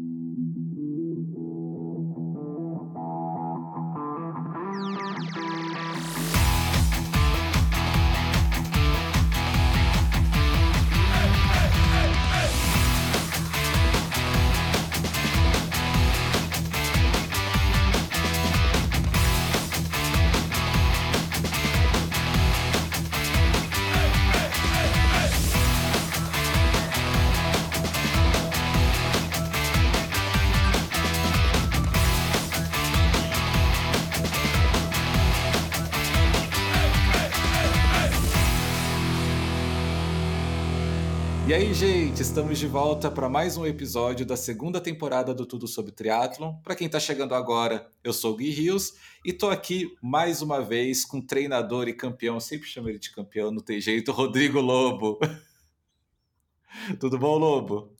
E gente, estamos de volta para mais um episódio da segunda temporada do Tudo sobre Triathlon. Para quem está chegando agora, eu sou o Gui Rios e estou aqui mais uma vez com treinador e campeão, sempre chamo ele de campeão, não tem jeito, Rodrigo Lobo. Tudo bom, Lobo?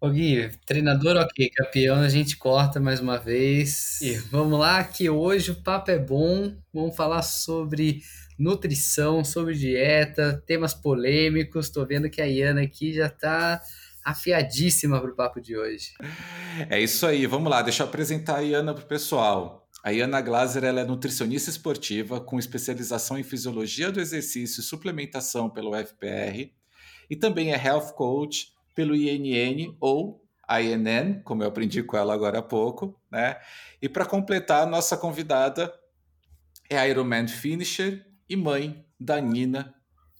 Ô Gui, treinador ok, campeão a gente corta mais uma vez. E vamos lá, que hoje o papo é bom. Vamos falar sobre nutrição, sobre dieta, temas polêmicos. Estou vendo que a Iana aqui já está afiadíssima para o papo de hoje. É isso aí, vamos lá, deixa eu apresentar a Iana para o pessoal. A Iana Glaser ela é nutricionista esportiva com especialização em fisiologia do exercício e suplementação pelo FPR e também é health coach pelo INN ou INN, como eu aprendi com ela agora há pouco, né? E para completar, nossa convidada é a Ironman Finisher e mãe da Nina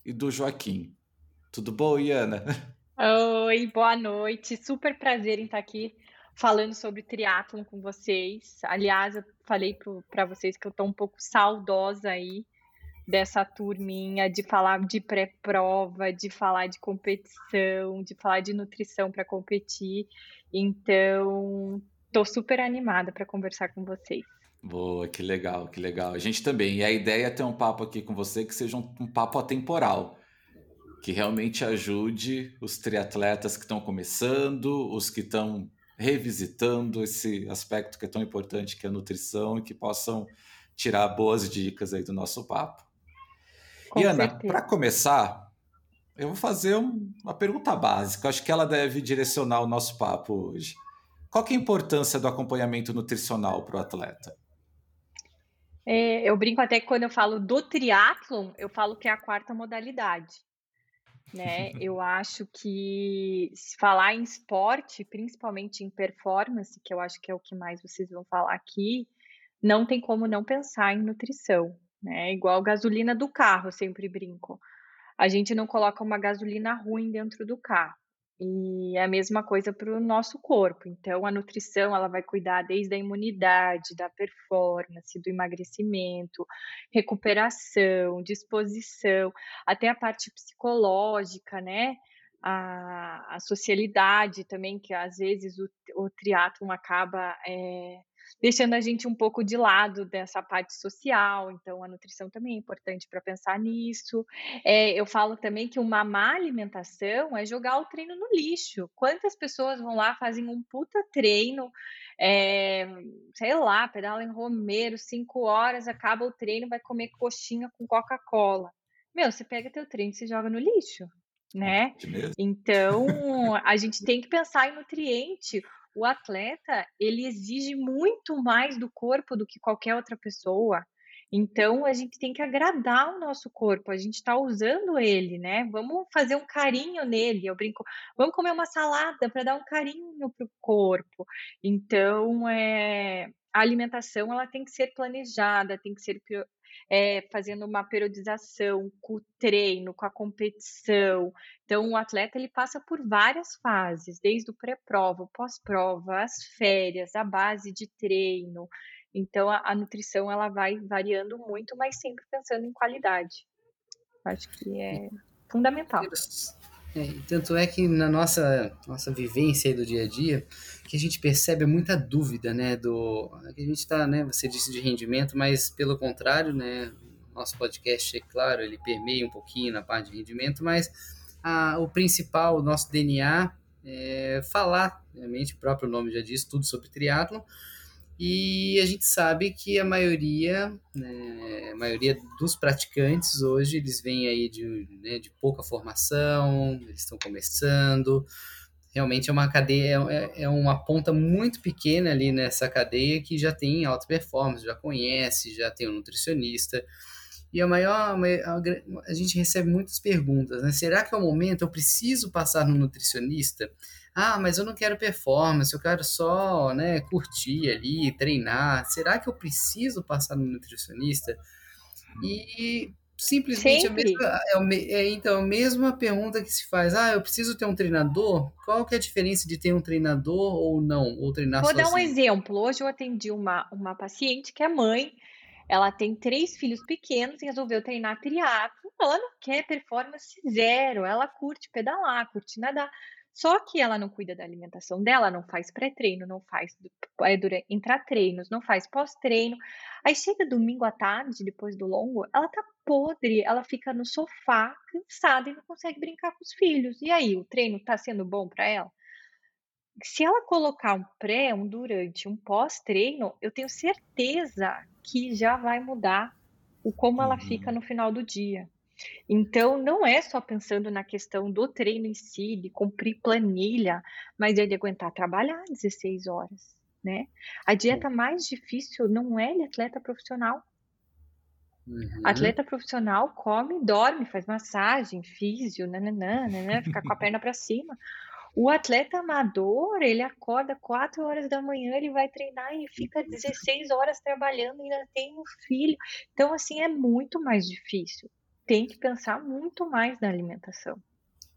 e do Joaquim. Tudo bom, Iana? Oi, boa noite. Super prazer em estar aqui falando sobre triatlon com vocês. Aliás, eu falei para vocês que eu estou um pouco saudosa aí dessa turminha de falar de pré-prova, de falar de competição, de falar de nutrição para competir. Então, estou super animada para conversar com vocês. Boa, que legal, que legal. A gente também. E a ideia é ter um papo aqui com você que seja um, um papo atemporal, que realmente ajude os triatletas que estão começando, os que estão revisitando esse aspecto que é tão importante, que é a nutrição, e que possam tirar boas dicas aí do nosso papo. Com e Ana, para começar, eu vou fazer um- uma pergunta básica. Acho que ela deve direcionar o nosso papo hoje. Qual é a importância do acompanhamento nutricional para o atleta? É, eu brinco até que quando eu falo do triatlon, eu falo que é a quarta modalidade, né? Eu acho que se falar em esporte, principalmente em performance, que eu acho que é o que mais vocês vão falar aqui, não tem como não pensar em nutrição, né? Igual gasolina do carro, eu sempre brinco. A gente não coloca uma gasolina ruim dentro do carro. E é a mesma coisa para o nosso corpo. Então, a nutrição ela vai cuidar desde a imunidade, da performance, do emagrecimento, recuperação, disposição, até a parte psicológica, né? A, a socialidade também, que às vezes o, o triatlon acaba é, deixando a gente um pouco de lado dessa parte social. Então, a nutrição também é importante para pensar nisso. É, eu falo também que uma má alimentação é jogar o treino no lixo. Quantas pessoas vão lá, fazem um puta treino, é, sei lá, pedala em Romeiro, cinco horas, acaba o treino, vai comer coxinha com Coca-Cola. Meu, você pega teu treino e se joga no lixo, né? Mesmo? Então, a gente tem que pensar em nutriente. O atleta, ele exige muito mais do corpo do que qualquer outra pessoa. Então, a gente tem que agradar o nosso corpo, a gente está usando ele, né? Vamos fazer um carinho nele. Eu brinco, vamos comer uma salada para dar um carinho para o corpo. Então, é, a alimentação ela tem que ser planejada, tem que ser é, fazendo uma periodização com o treino, com a competição. Então, o atleta ele passa por várias fases, desde o pré-prova, o pós-prova, as férias, a base de treino. Então, a, a nutrição ela vai variando muito, mas sempre pensando em qualidade. Acho que é fundamental. É, tanto é que na nossa, nossa vivência do dia a dia, que a gente percebe muita dúvida, né, do... que A gente está, né, você disse de rendimento, mas pelo contrário, né, nosso podcast, é claro, ele permeia um pouquinho na parte de rendimento, mas a, o principal, o nosso DNA, é falar, realmente, o próprio nome já diz, tudo sobre triatlon, e a gente sabe que a maioria, né, a maioria dos praticantes hoje, eles vêm aí de, né, de pouca formação, eles estão começando, realmente é uma cadeia, é, é uma ponta muito pequena ali nessa cadeia que já tem alta performance, já conhece, já tem um nutricionista. E a maior, a, a gente recebe muitas perguntas, né? Será que é o momento? Eu preciso passar no nutricionista? Ah, mas eu não quero performance, eu quero só, né, curtir ali, treinar. Será que eu preciso passar no nutricionista? E simplesmente a mesma, é, é, então, a mesma pergunta que se faz, ah, eu preciso ter um treinador? Qual que é a diferença de ter um treinador ou não, ou treinar Vou sozinho? dar um exemplo. Hoje eu atendi uma, uma paciente que é mãe, ela tem três filhos pequenos e resolveu treinar triatlo. Ela não quer performance zero, ela curte pedalar, curte nadar. Só que ela não cuida da alimentação dela, não faz pré-treino, não faz é, intra-treinos, não faz pós-treino. Aí chega domingo à tarde, depois do longo, ela tá podre, ela fica no sofá, cansada e não consegue brincar com os filhos. E aí, o treino tá sendo bom para ela? Se ela colocar um pré, um durante, um pós-treino, eu tenho certeza que já vai mudar o como ela fica uhum. no final do dia. Então, não é só pensando na questão do treino em si, de cumprir planilha, mas é de aguentar trabalhar 16 horas, né? A dieta mais difícil não é de atleta profissional. Uhum. Atleta profissional come, dorme, faz massagem, físio, nananã, nananã, fica com a perna para cima. O atleta amador, ele acorda 4 horas da manhã, ele vai treinar e fica 16 horas trabalhando, ainda tem um filho. Então, assim, é muito mais difícil. Tem que pensar muito mais na alimentação.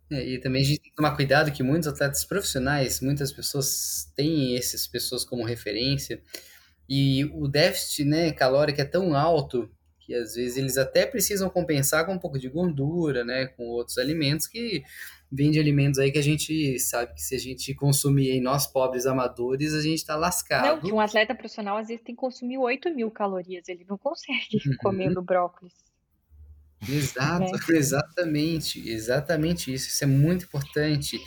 É, e também a gente tem que tomar cuidado que muitos atletas profissionais, muitas pessoas têm essas pessoas como referência, e o déficit né, calórico é tão alto que às vezes eles até precisam compensar com um pouco de gordura, né, com outros alimentos que vem de alimentos aí que a gente sabe que se a gente consumir em nós pobres amadores, a gente está lascado. Não, que um atleta profissional às vezes tem que consumir 8 mil calorias, ele não consegue comendo brócolis. Exato, né? exatamente, exatamente isso. Isso é muito importante.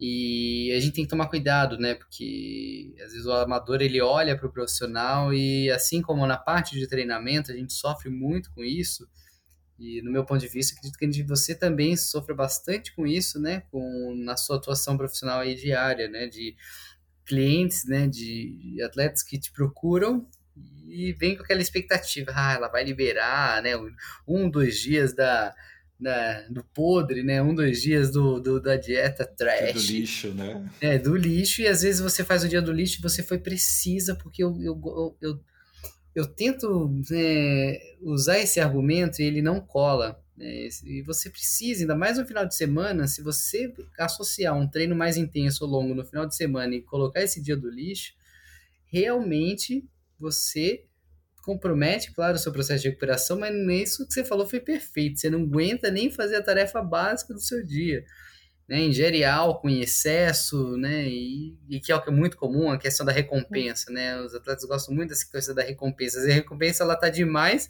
E a gente tem que tomar cuidado, né? Porque às vezes o amador ele olha para o profissional e assim como na parte de treinamento a gente sofre muito com isso. E no meu ponto de vista, acredito que você também sofre bastante com isso, né? Com na sua atuação profissional aí diária, né? De clientes, né? De atletas que te procuram e vem com aquela expectativa, ah, ela vai liberar, né? Um, dois dias da da, do podre, né? Um, dois dias do, do, da dieta trash. Do lixo, né? É, do lixo, e às vezes você faz o dia do lixo e você foi precisa, porque eu, eu, eu, eu, eu tento né, usar esse argumento e ele não cola. Né? E você precisa, ainda mais no final de semana, se você associar um treino mais intenso ou longo no final de semana e colocar esse dia do lixo, realmente você compromete, claro, o seu processo de recuperação, mas nem isso que você falou foi perfeito. Você não aguenta nem fazer a tarefa básica do seu dia. Né? Ingere álcool em excesso, né? E, e, que é o que é muito comum, a questão da recompensa, né? Os atletas gostam muito dessa questão da recompensa. E a recompensa, ela tá demais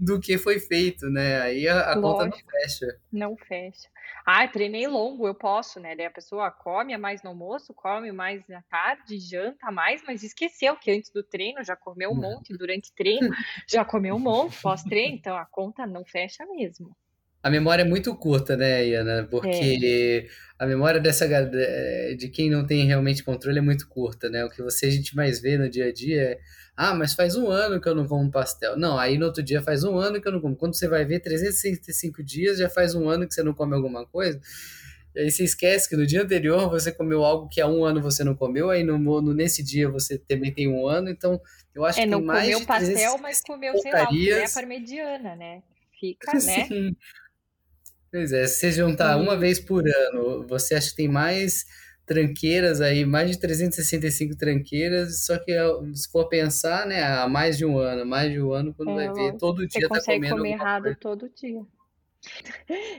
do que foi feito, né? Aí a, a conta não fecha. Não fecha. Ah, treinei longo, eu posso, né? Daí a pessoa come mais no almoço, come mais na tarde, janta mais, mas esqueceu que antes do treino já comeu um uhum. monte, durante o treino já comeu um monte, pós-treino, então a conta não fecha mesmo. A memória é muito curta, né, Iana? Porque é. a memória dessa de quem não tem realmente controle é muito curta, né? O que você a gente mais vê no dia a dia é ah, mas faz um ano que eu não como pastel. Não, aí no outro dia faz um ano que eu não como. Quando você vai ver 365 dias, já faz um ano que você não come alguma coisa. E aí você esquece que no dia anterior você comeu algo que há um ano você não comeu, aí no, no nesse dia você também tem um ano, então eu acho é, que não mais comeu pastel, mas comeu, sei lá, uma parmegiana, né? Fica, né? Pois é, se você juntar uma vez por ano, você acha que tem mais tranqueiras aí, mais de 365 tranqueiras, só que se for pensar, né, há mais de um ano, mais de um ano, quando é, vai ver, todo dia tá comendo comer errado coisa. todo dia.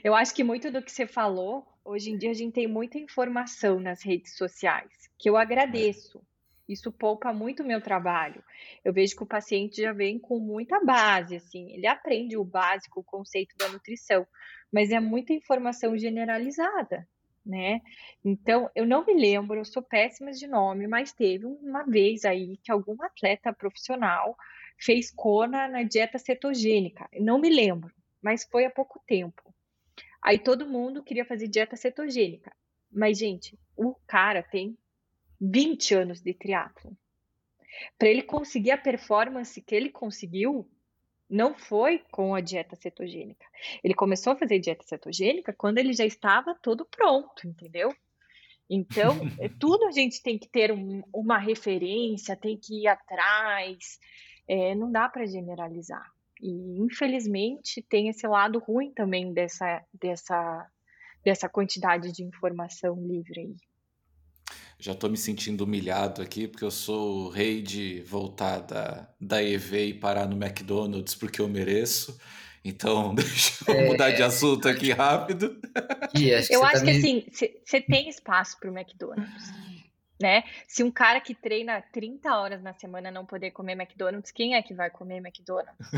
Eu acho que muito do que você falou, hoje em dia a gente tem muita informação nas redes sociais, que eu agradeço. Isso poupa muito o meu trabalho. Eu vejo que o paciente já vem com muita base, assim, ele aprende o básico, o conceito da nutrição, mas é muita informação generalizada né? Então, eu não me lembro, eu sou péssima de nome, mas teve uma vez aí que algum atleta profissional fez cona na dieta cetogênica. Não me lembro, mas foi há pouco tempo. Aí todo mundo queria fazer dieta cetogênica. Mas, gente, o cara tem 20 anos de triatlo. Para ele conseguir a performance que ele conseguiu, não foi com a dieta cetogênica. Ele começou a fazer dieta cetogênica quando ele já estava todo pronto, entendeu? Então, é tudo a gente tem que ter um, uma referência, tem que ir atrás, é, não dá para generalizar. E, infelizmente, tem esse lado ruim também dessa, dessa, dessa quantidade de informação livre aí. Já estou me sentindo humilhado aqui, porque eu sou o rei de voltar da, da EV e parar no McDonald's porque eu mereço. Então, deixa eu é... mudar de assunto aqui rápido. acho eu acho tá que me... assim, você tem espaço para o McDonald's. Né? Se um cara que treina 30 horas na semana não poder comer McDonald's, quem é que vai comer McDonald's?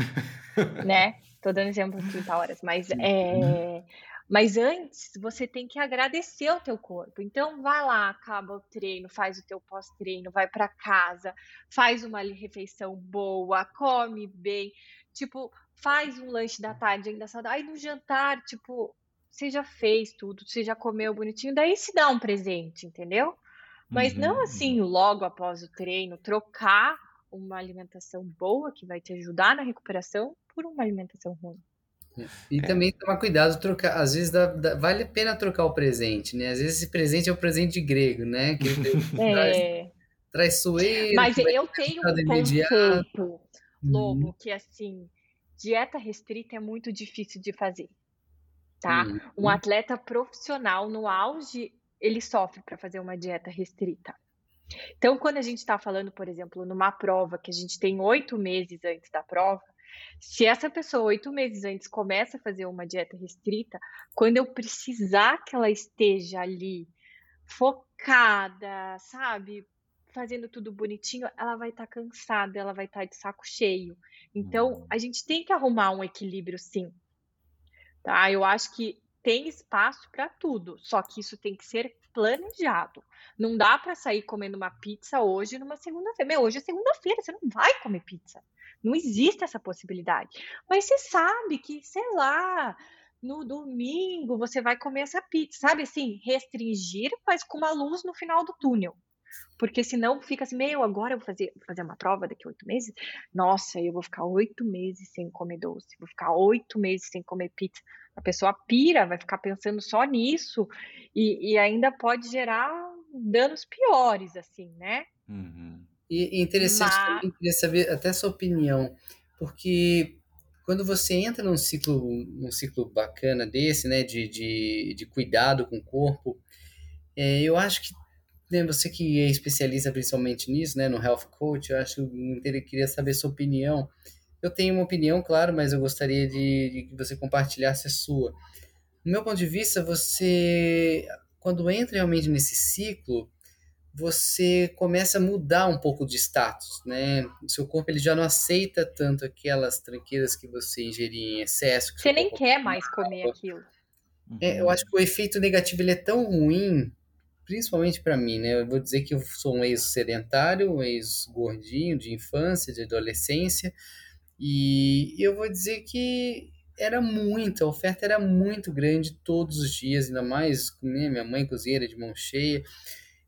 né? Tô dando exemplo de 30 horas, mas é, mas antes, você tem que agradecer ao teu corpo. Então, vai lá, acaba o treino, faz o teu pós-treino, vai para casa, faz uma refeição boa, come bem, tipo, faz um lanche da tarde ainda saudável. Aí no jantar, tipo, você já fez tudo, você já comeu bonitinho, daí se dá um presente, entendeu? Mas uhum. não assim, logo após o treino, trocar uma alimentação boa que vai te ajudar na recuperação por uma alimentação ruim. E é. também tomar cuidado, trocar. Às vezes dá, dá, vale a pena trocar o presente, né? Às vezes esse presente é o presente grego, né? Que é. traz, traiçoeiro. Mas eu tenho um conceito, Lobo, hum. que assim, dieta restrita é muito difícil de fazer. Tá? Hum. Um atleta profissional no auge, ele sofre para fazer uma dieta restrita. Então, quando a gente está falando, por exemplo, numa prova que a gente tem oito meses antes da prova, se essa pessoa, oito meses antes, começa a fazer uma dieta restrita, quando eu precisar que ela esteja ali focada, sabe? Fazendo tudo bonitinho, ela vai estar tá cansada, ela vai estar tá de saco cheio. Então, uhum. a gente tem que arrumar um equilíbrio, sim. Tá? Eu acho que tem espaço para tudo, só que isso tem que ser planejado. Não dá para sair comendo uma pizza hoje numa segunda-feira. Hoje é segunda-feira, você não vai comer pizza. Não existe essa possibilidade. Mas você sabe que, sei lá, no domingo você vai comer essa pizza, sabe? Assim, restringir, mas com uma luz no final do túnel. Porque senão fica assim, meu, agora eu vou fazer, fazer uma prova daqui a oito meses. Nossa, eu vou ficar oito meses sem comer doce, vou ficar oito meses sem comer pizza. A pessoa pira, vai ficar pensando só nisso e, e ainda pode gerar danos piores, assim, né? Uhum. E interessante Mas... também, queria saber até a sua opinião, porque quando você entra num ciclo, num ciclo bacana desse, né, de, de, de cuidado com o corpo, é, eu acho que né, você que é especialista principalmente nisso, né, no health coach, eu acho que eu queria saber sua opinião. Eu tenho uma opinião, claro, mas eu gostaria de, de que você compartilhasse a sua. No meu ponto de vista, você, quando entra realmente nesse ciclo, você começa a mudar um pouco de status, né? O seu corpo ele já não aceita tanto aquelas tranqueiras que você ingeria em excesso. você nem quer mais comer aquilo. É, eu acho que o efeito negativo ele é tão ruim, principalmente para mim, né? Eu vou dizer que eu sou um ex-sedentário, um ex-gordinho de infância, de adolescência, e eu vou dizer que era muito, a oferta era muito grande todos os dias, ainda mais né, minha mãe cozinheira de mão cheia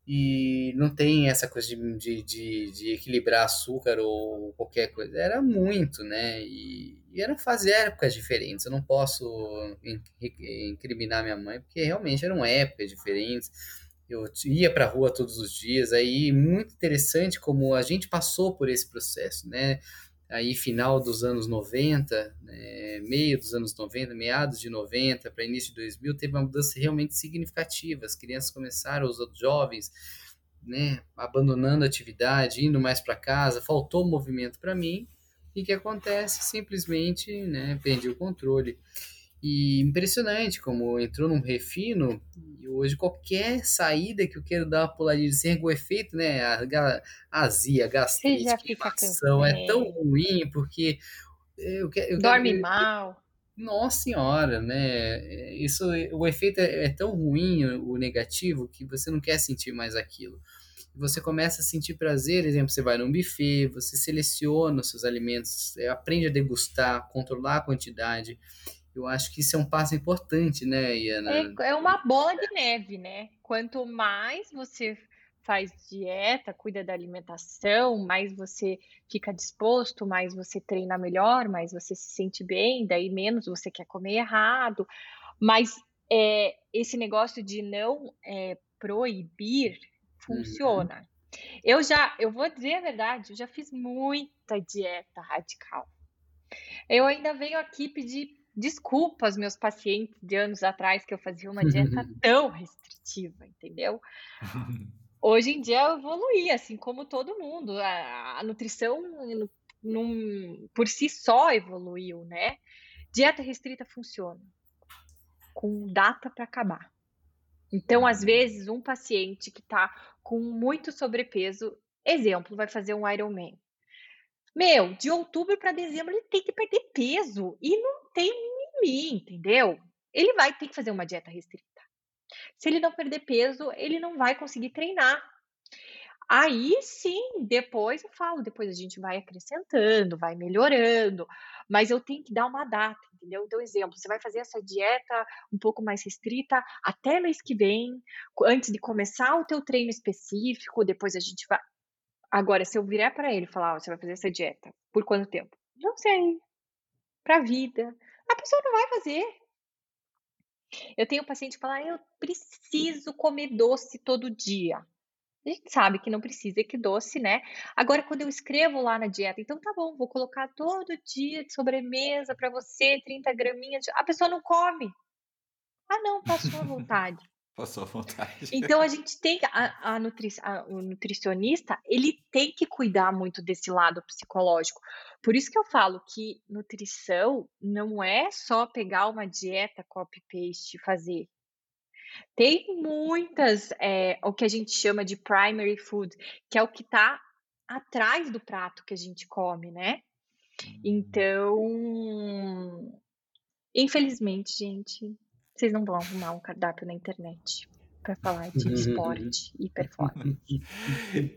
e não tem essa coisa de, de, de, de, equilibrar açúcar ou qualquer coisa. Era muito, né? E, e eram fazer épocas diferentes. Eu não posso incriminar minha mãe, porque realmente eram épocas diferentes. Eu ia para a rua todos os dias. Aí, muito interessante como a gente passou por esse processo, né? Aí final dos anos 90, né, meio dos anos 90, meados de 90 para início de 2000, teve uma mudança realmente significativa. As crianças começaram, os jovens, né, abandonando a atividade, indo mais para casa, faltou movimento para mim. E que acontece? Simplesmente né, perdi o controle. E impressionante como entrou num refino e hoje qualquer saída que eu quero dar uma puladinha sem o efeito, né, a, a azia, a gastrite, a é tão ruim porque eu, eu dorme quero, mal. Nossa senhora, né? Isso, o efeito é, é tão ruim, o negativo, que você não quer sentir mais aquilo você começa a sentir prazer, exemplo, você vai num buffet, você seleciona os seus alimentos, aprende a degustar, controlar a quantidade. Eu acho que isso é um passo importante, né, Iana? É, é uma bola de neve, né? quanto mais você faz dieta, cuida da alimentação, mais você fica disposto, mais você treina melhor, mais você se sente bem, daí menos você quer comer errado. Mas é, esse negócio de não é, proibir funciona. Uhum. Eu já, eu vou dizer a verdade, eu já fiz muita dieta radical. Eu ainda venho aqui pedir desculpa aos meus pacientes de anos atrás que eu fazia uma dieta tão restritiva, entendeu? Hoje em dia eu evoluí, assim como todo mundo. A, a nutrição num, por si só evoluiu, né? Dieta restrita funciona com data para acabar. Então, às vezes, um paciente que está com muito sobrepeso, exemplo, vai fazer um Ironman. Meu, de outubro para dezembro ele tem que perder peso e não tem mimimi, entendeu? Ele vai ter que fazer uma dieta restrita. Se ele não perder peso, ele não vai conseguir treinar. Aí sim, depois eu falo, depois a gente vai acrescentando, vai melhorando, mas eu tenho que dar uma data, entendeu? Então, exemplo, você vai fazer essa dieta um pouco mais restrita até mês que vem, antes de começar o teu treino específico, depois a gente vai. Agora, se eu virar para ele e falar, oh, você vai fazer essa dieta, por quanto tempo? Não sei. Pra vida. A pessoa não vai fazer. Eu tenho um paciente que fala, ah, eu preciso comer doce todo dia. A gente sabe que não precisa que doce, né? Agora, quando eu escrevo lá na dieta, então tá bom, vou colocar todo dia de sobremesa para você, 30 graminhas. De... A pessoa não come. Ah, não, passou à vontade. Passou à vontade. Então a gente tem a, a, nutri, a, o nutricionista ele tem que cuidar muito desse lado psicológico. Por isso que eu falo que nutrição não é só pegar uma dieta copy paste e fazer. Tem muitas, é, o que a gente chama de primary food, que é o que está atrás do prato que a gente come, né? Hum. Então, infelizmente, gente, vocês não vão arrumar um cardápio na internet para falar de esporte e performance.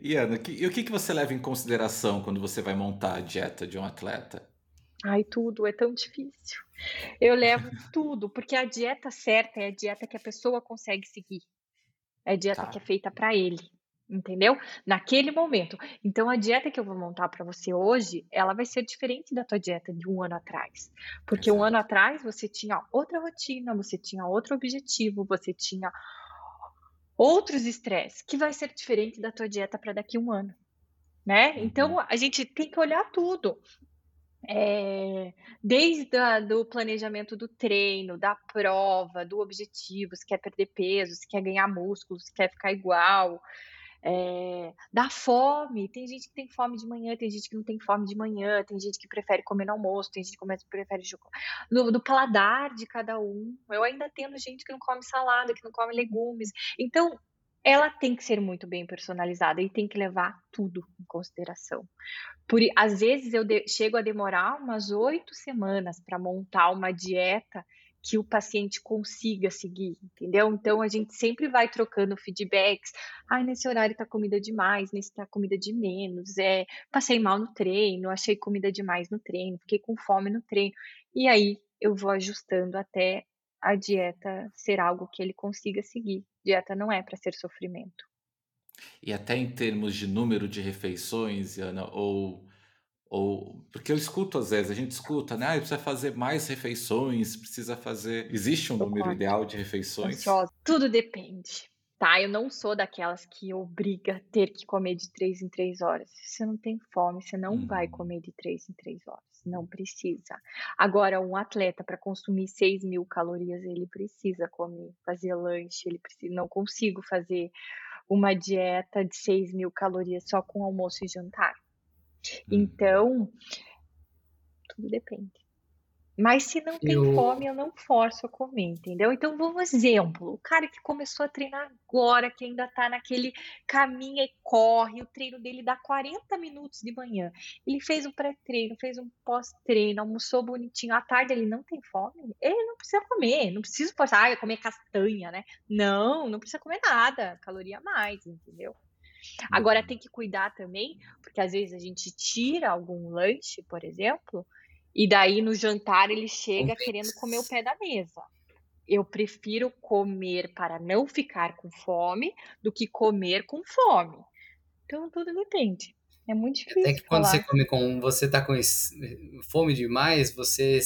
E Ana, que, e o que, que você leva em consideração quando você vai montar a dieta de um atleta? Ai, tudo é tão difícil. Eu levo tudo, porque a dieta certa é a dieta que a pessoa consegue seguir. É a dieta tá. que é feita para ele, entendeu? Naquele momento. Então, a dieta que eu vou montar para você hoje, ela vai ser diferente da tua dieta de um ano atrás. Porque Exato. um ano atrás você tinha outra rotina, você tinha outro objetivo, você tinha outros estresses, que vai ser diferente da tua dieta para daqui a um ano. Né? Então, uhum. a gente tem que olhar tudo. É, desde a, do planejamento do treino, da prova, do objetivo, se quer perder peso, se quer ganhar músculo, se quer ficar igual, é, da fome. Tem gente que tem fome de manhã, tem gente que não tem fome de manhã, tem gente que prefere comer no almoço, tem gente que prefere chocolate. Do, do paladar de cada um. Eu ainda tendo gente que não come salada, que não come legumes. Então, ela tem que ser muito bem personalizada e tem que levar tudo em consideração. Por, às vezes eu de, chego a demorar umas oito semanas para montar uma dieta que o paciente consiga seguir, entendeu? Então a gente sempre vai trocando feedbacks. Ai, nesse horário tá comida demais, nesse tá comida de menos. É, passei mal no treino, achei comida demais no treino, fiquei com fome no treino. E aí eu vou ajustando até a dieta ser algo que ele consiga seguir. Dieta não é para ser sofrimento. E até em termos de número de refeições, Ana, ou, ou porque eu escuto às vezes, a gente escuta, né? Ah, precisa fazer mais refeições, precisa fazer. Existe um número ideal de refeições? Ansiosa. Tudo depende. Tá, eu não sou daquelas que obriga ter que comer de três em três horas. Se você não tem fome, você não uhum. vai comer de três em três horas. Não precisa. Agora, um atleta, para consumir 6 mil calorias, ele precisa comer, fazer lanche, ele precisa. Não consigo fazer uma dieta de 6 mil calorias só com almoço e jantar. Uhum. Então, tudo depende. Mas se não tem eu... fome, eu não forço a comer, entendeu? Então, vamos exemplo. O cara que começou a treinar agora, que ainda tá naquele caminho e corre, o treino dele dá 40 minutos de manhã. Ele fez um pré-treino, fez um pós-treino, almoçou bonitinho. À tarde ele não tem fome, ele não precisa comer, não precisa forçar, ah, comer castanha, né? Não, não precisa comer nada, caloria a mais, entendeu? Agora uhum. tem que cuidar também, porque às vezes a gente tira algum lanche, por exemplo, e daí no jantar ele chega querendo comer o pé da mesa. eu prefiro comer para não ficar com fome do que comer com fome. Então tudo depende. É muito difícil. Até que quando falar. você come com. Você tá com fome demais, você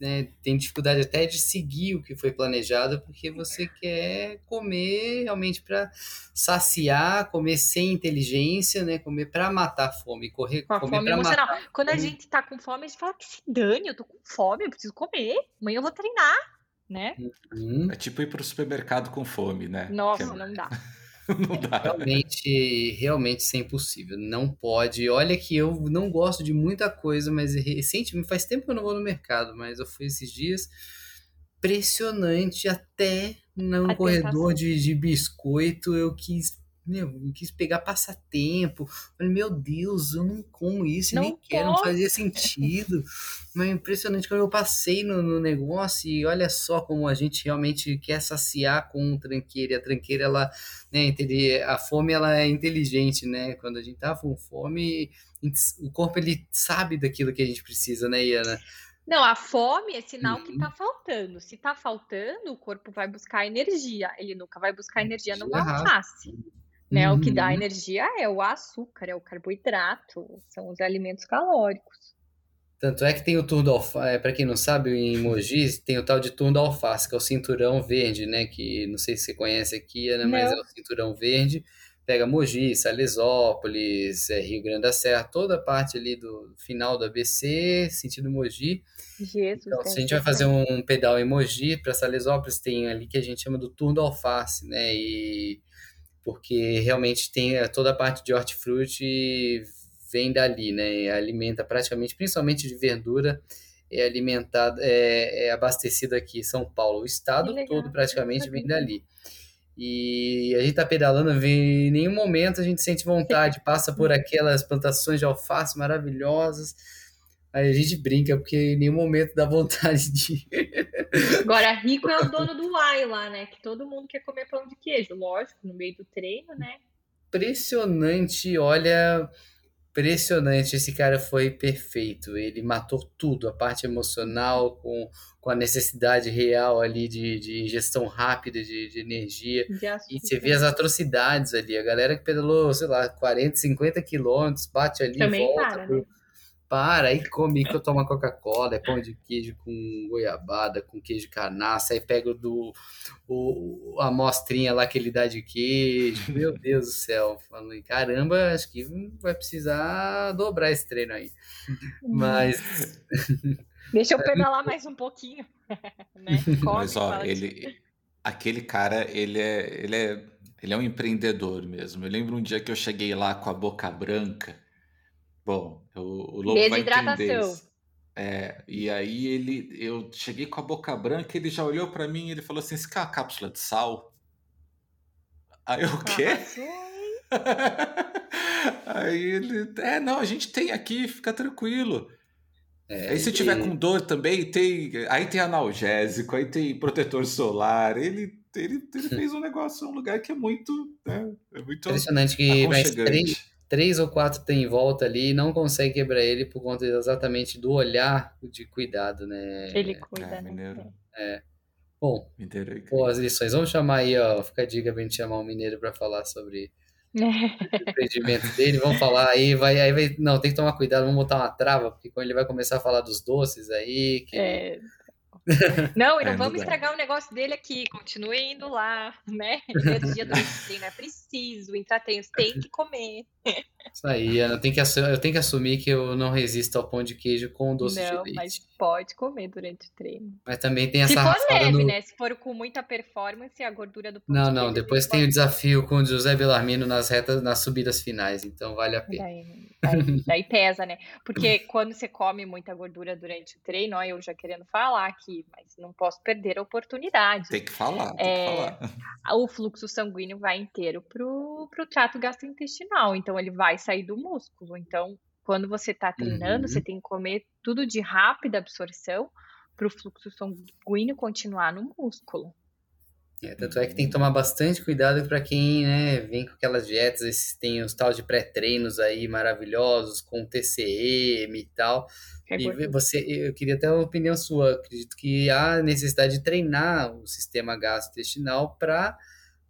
né, tem dificuldade até de seguir o que foi planejado, porque você quer comer realmente para saciar, comer sem inteligência, né? Comer para matar a fome, correr, com a comer fome emocional. Matar. Quando a gente tá com fome, a gente fala que se dane, eu tô com fome, eu preciso comer. Amanhã eu vou treinar, né? Uhum. É tipo ir pro supermercado com fome, né? Nossa, é... não dá. não dá. Realmente, realmente isso é impossível. Não pode. Olha que eu não gosto de muita coisa, mas recentemente, faz tempo que eu não vou no mercado, mas eu fui esses dias. Impressionante, até num corredor de, de biscoito eu quis meu, quis pegar passatempo. Falei, meu Deus, eu não como isso, não nem posso. quero, não fazia sentido. Mas é impressionante quando eu passei no, no, negócio e olha só como a gente realmente quer saciar com o tranqueira. E a tranqueira, ela, né, a fome, ela é inteligente, né? Quando a gente tá com fome, o corpo, ele sabe daquilo que a gente precisa, né, Iana? Não, a fome é sinal uhum. que tá faltando. Se tá faltando, o corpo vai buscar energia. Ele nunca vai buscar energia no alface. Né? Uhum. O que dá uhum. energia é o açúcar, é o carboidrato, são os alimentos calóricos. Tanto é que tem o turno do alface, é, para quem não sabe, em Mogi tem o tal de turno do alface, que é o cinturão verde, né? Que não sei se você conhece aqui, né? mas é o cinturão verde. Pega Mogi, Salesópolis, é, Rio Grande da Serra, toda a parte ali do final do ABC, sentido Mogi. Jesus, então, se a gente vai fazer um pedal em Mogi, para Salesópolis tem ali que a gente chama do turno do alface, né? E porque realmente tem eh, toda a parte de hortifruti vem dali, né? Alimenta praticamente, principalmente de verdura, é alimentado, é, é abastecido aqui em São Paulo. O estado todo praticamente vem dali. E a gente tá pedalando, em nenhum momento a gente sente vontade, passa por aquelas plantações de alface maravilhosas a gente brinca, porque em nenhum momento dá vontade de. Agora, rico é o dono do Uai lá, né? Que todo mundo quer comer pão de queijo, lógico, no meio do treino, né? Impressionante, olha. Impressionante, esse cara foi perfeito. Ele matou tudo, a parte emocional, com, com a necessidade real ali de, de ingestão rápida de, de energia. De e você vê as atrocidades ali. A galera que pedalou, sei lá, 40, 50 quilômetros, bate ali Também volta. Para, né? Para, aí come que eu tomo Coca-Cola, é pão de queijo com goiabada, com queijo canaça, aí pego do o, a amostrinha lá que ele dá de queijo, meu Deus do céu, falando, caramba, acho que vai precisar dobrar esse treino aí, mas... Deixa eu pedalar mais um pouquinho, né? Come, mas, ó, ele, aquele cara, ele é, ele é, ele é um empreendedor mesmo, eu lembro um dia que eu cheguei lá com a boca branca, Bom, o, o Lobo vai entender isso. É, e aí ele, eu cheguei com a boca branca, ele já olhou para mim e ele falou assim, "Isso quer uma cápsula de sal?" Aí eu, o quê? aí ele, é, não, a gente tem aqui, fica tranquilo. É, aí se tiver com dor também, tem, aí tem analgésico, aí tem protetor solar. Ele, ele, ele fez um negócio, um lugar que é muito, né, é muito Impressionante que vai três, três ou quatro tem em volta ali e não consegue quebrar ele por conta exatamente do olhar de cuidado, né? Ele cuida, é, né? Mineiro. É. Bom, mineiro pô, as lições. Vamos chamar aí, ó, fica a dica pra gente chamar o mineiro para falar sobre o empreendimento dele. Vamos falar aí, vai, aí vai, não, tem que tomar cuidado, vamos botar uma trava, porque quando ele vai começar a falar dos doces aí, que é. Não, e não é, vamos estragar o negócio dele aqui. Continue indo lá, né? Energia do treino é preciso, intratreinos tem que comer. Isso aí, eu tenho, que eu tenho que assumir que eu não resisto ao pão de queijo com doce não, de leite. mas pode comer durante o treino. Mas também tem essa Se for leve, no... né? Se for com muita performance, a gordura do pão Não, de não, depois tem pode... o desafio com o José Belarmino nas retas, nas subidas finais, então vale a pena. Daí, daí, daí pesa, né? Porque quando você come muita gordura durante o treino, ó, eu já querendo falar aqui, mas não posso perder a oportunidade. Tem que falar, tem é, que falar. O fluxo sanguíneo vai inteiro pro, pro trato gastrointestinal, então ele vai sair do músculo. Então, quando você está treinando, uhum. você tem que comer tudo de rápida absorção para o fluxo sanguíneo continuar no músculo. É, tanto é que tem que tomar bastante cuidado para quem né, vem com aquelas dietas, esses, tem os tal de pré-treinos aí maravilhosos, com TCM e tal. É e você, eu queria ter uma opinião sua. Acredito que há necessidade de treinar o sistema gastrointestinal para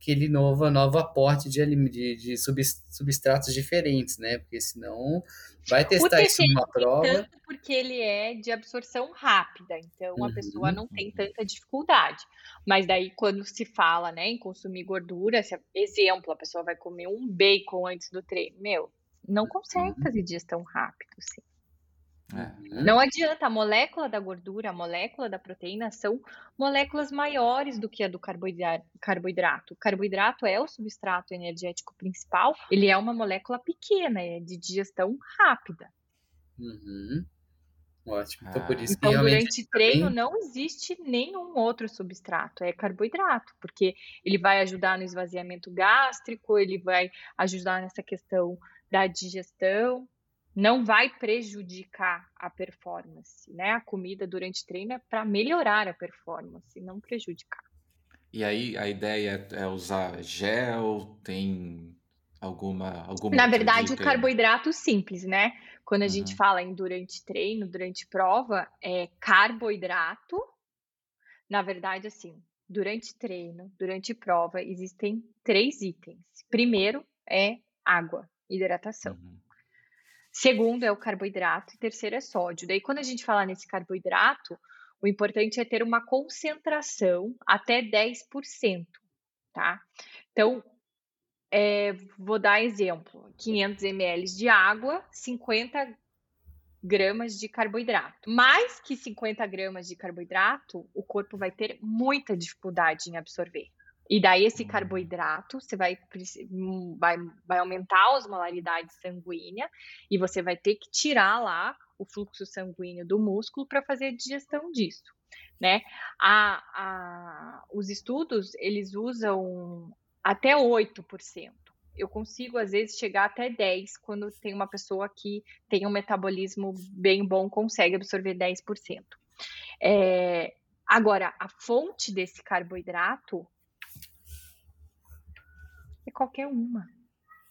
aquele novo, novo aporte de, de, de substratos diferentes, né? Porque senão vai testar isso numa prova. Tanto porque ele é de absorção rápida, então uhum. a pessoa não tem tanta dificuldade. Mas daí, quando se fala né, em consumir gordura, se, exemplo, a pessoa vai comer um bacon antes do treino, meu, não consegue uhum. fazer digestão rápido, sim. É. Não adianta, a molécula da gordura, a molécula da proteína são moléculas maiores do que a do carboidrato. O carboidrato é o substrato energético principal, ele é uma molécula pequena, é de digestão rápida. Uhum. Ótimo. Então, por isso então, durante treino bem... não existe nenhum outro substrato, é carboidrato, porque ele vai ajudar no esvaziamento gástrico, ele vai ajudar nessa questão da digestão não vai prejudicar a performance, né? A comida durante treino é para melhorar a performance, não prejudicar. E aí a ideia é usar gel, tem alguma alguma Na verdade, o carboidrato simples, né? Quando a uhum. gente fala em durante treino, durante prova, é carboidrato. Na verdade, assim, durante treino, durante prova, existem três itens. Primeiro é água, hidratação. Uhum. Segundo é o carboidrato e terceiro é sódio. Daí, quando a gente fala nesse carboidrato, o importante é ter uma concentração até 10%, tá? Então, é, vou dar exemplo: 500 ml de água, 50 gramas de carboidrato. Mais que 50 gramas de carboidrato, o corpo vai ter muita dificuldade em absorver. E daí esse carboidrato, você vai, vai, vai aumentar a osmolaridade sanguínea e você vai ter que tirar lá o fluxo sanguíneo do músculo para fazer a digestão disso, né? A, a, os estudos, eles usam até 8%. Eu consigo, às vezes, chegar até 10% quando tem uma pessoa que tem um metabolismo bem bom, consegue absorver 10%. É, agora, a fonte desse carboidrato é qualquer uma.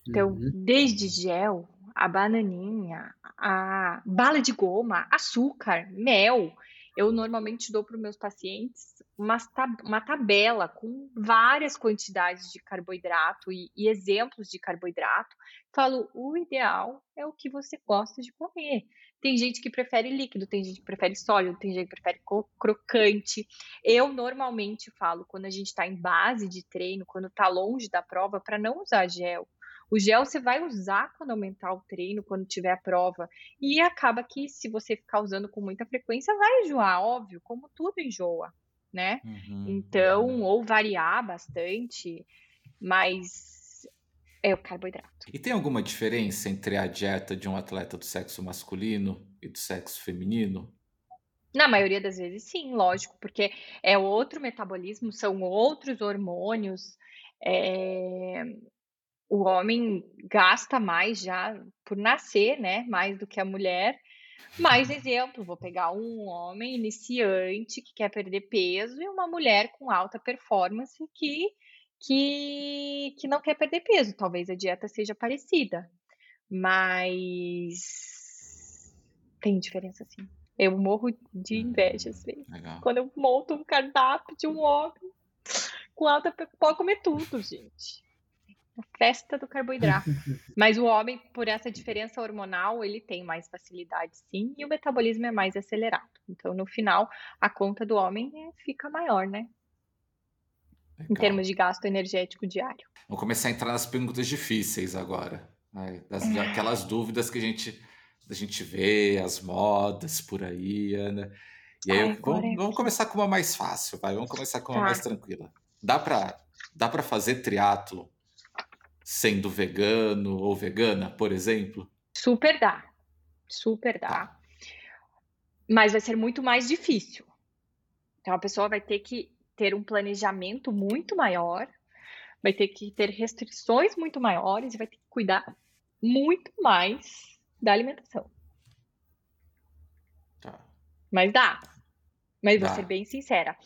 Então, uhum. desde gel, a bananinha, a bala de goma, açúcar, mel. Eu normalmente dou para os meus pacientes uma, uma tabela com várias quantidades de carboidrato e, e exemplos de carboidrato. Falo, o ideal é o que você gosta de comer. Tem gente que prefere líquido, tem gente que prefere sólido, tem gente que prefere crocante. Eu normalmente falo quando a gente está em base de treino, quando está longe da prova, para não usar gel. O gel você vai usar quando aumentar o treino, quando tiver a prova. E acaba que, se você ficar usando com muita frequência, vai enjoar, óbvio, como tudo enjoa, né? Uhum. Então, ou variar bastante, mas é o carboidrato. E tem alguma diferença entre a dieta de um atleta do sexo masculino e do sexo feminino? Na maioria das vezes, sim, lógico, porque é outro metabolismo, são outros hormônios. É... O homem gasta mais já por nascer, né? Mais do que a mulher. Mais exemplo, vou pegar um homem iniciante que quer perder peso e uma mulher com alta performance que que, que não quer perder peso. Talvez a dieta seja parecida, mas tem diferença sim. Eu morro de hum, inveja às vezes. Legal. Quando eu monto um cardápio de um homem com alta. Pode comer tudo, gente. A festa do carboidrato. Mas o homem, por essa diferença hormonal, ele tem mais facilidade, sim, e o metabolismo é mais acelerado. Então, no final, a conta do homem é, fica maior, né? Legal. em termos de gasto energético diário. Vamos começar a entrar nas perguntas difíceis agora. Né? Das, é. Aquelas dúvidas que a gente, a gente vê, as modas por aí, Ana. E aí, Ai, vamos, vamos, começar com uma mais fácil, vai. Vamos começar com uma tá. mais tranquila. Dá para dá para fazer triatlo sendo vegano ou vegana, por exemplo? Super dá. Super dá. Tá. Mas vai ser muito mais difícil. Então a pessoa vai ter que ter um planejamento muito maior, vai ter que ter restrições muito maiores e vai ter que cuidar muito mais da alimentação. Tá. Mas dá. Mas dá. vou ser bem sincera.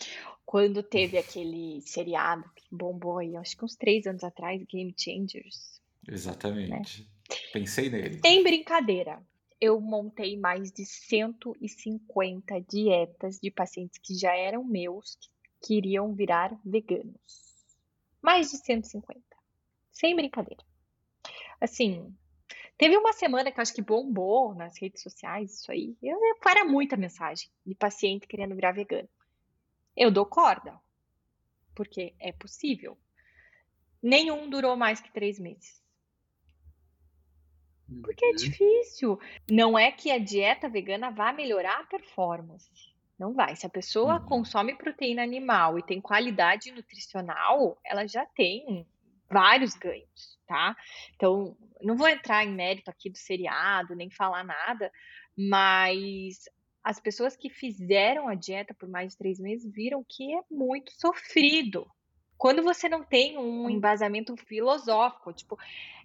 quando teve aquele seriado que bombou aí, acho que uns três anos atrás, Game Changers. Exatamente. Né? Pensei nele. Sem brincadeira. Eu montei mais de 150 dietas de pacientes que já eram meus, que queriam virar veganos. Mais de 150. Sem brincadeira. Assim, teve uma semana que eu acho que bombou nas redes sociais isso aí. Eu, para muita mensagem de paciente querendo virar vegano. Eu dou corda, porque é possível. Nenhum durou mais que três meses. Porque é uhum. difícil. Não é que a dieta vegana vá melhorar a performance. Não vai. Se a pessoa uhum. consome proteína animal e tem qualidade nutricional, ela já tem vários ganhos, tá? Então, não vou entrar em mérito aqui do seriado, nem falar nada, mas as pessoas que fizeram a dieta por mais de três meses viram que é muito sofrido. Quando você não tem um embasamento filosófico, tipo,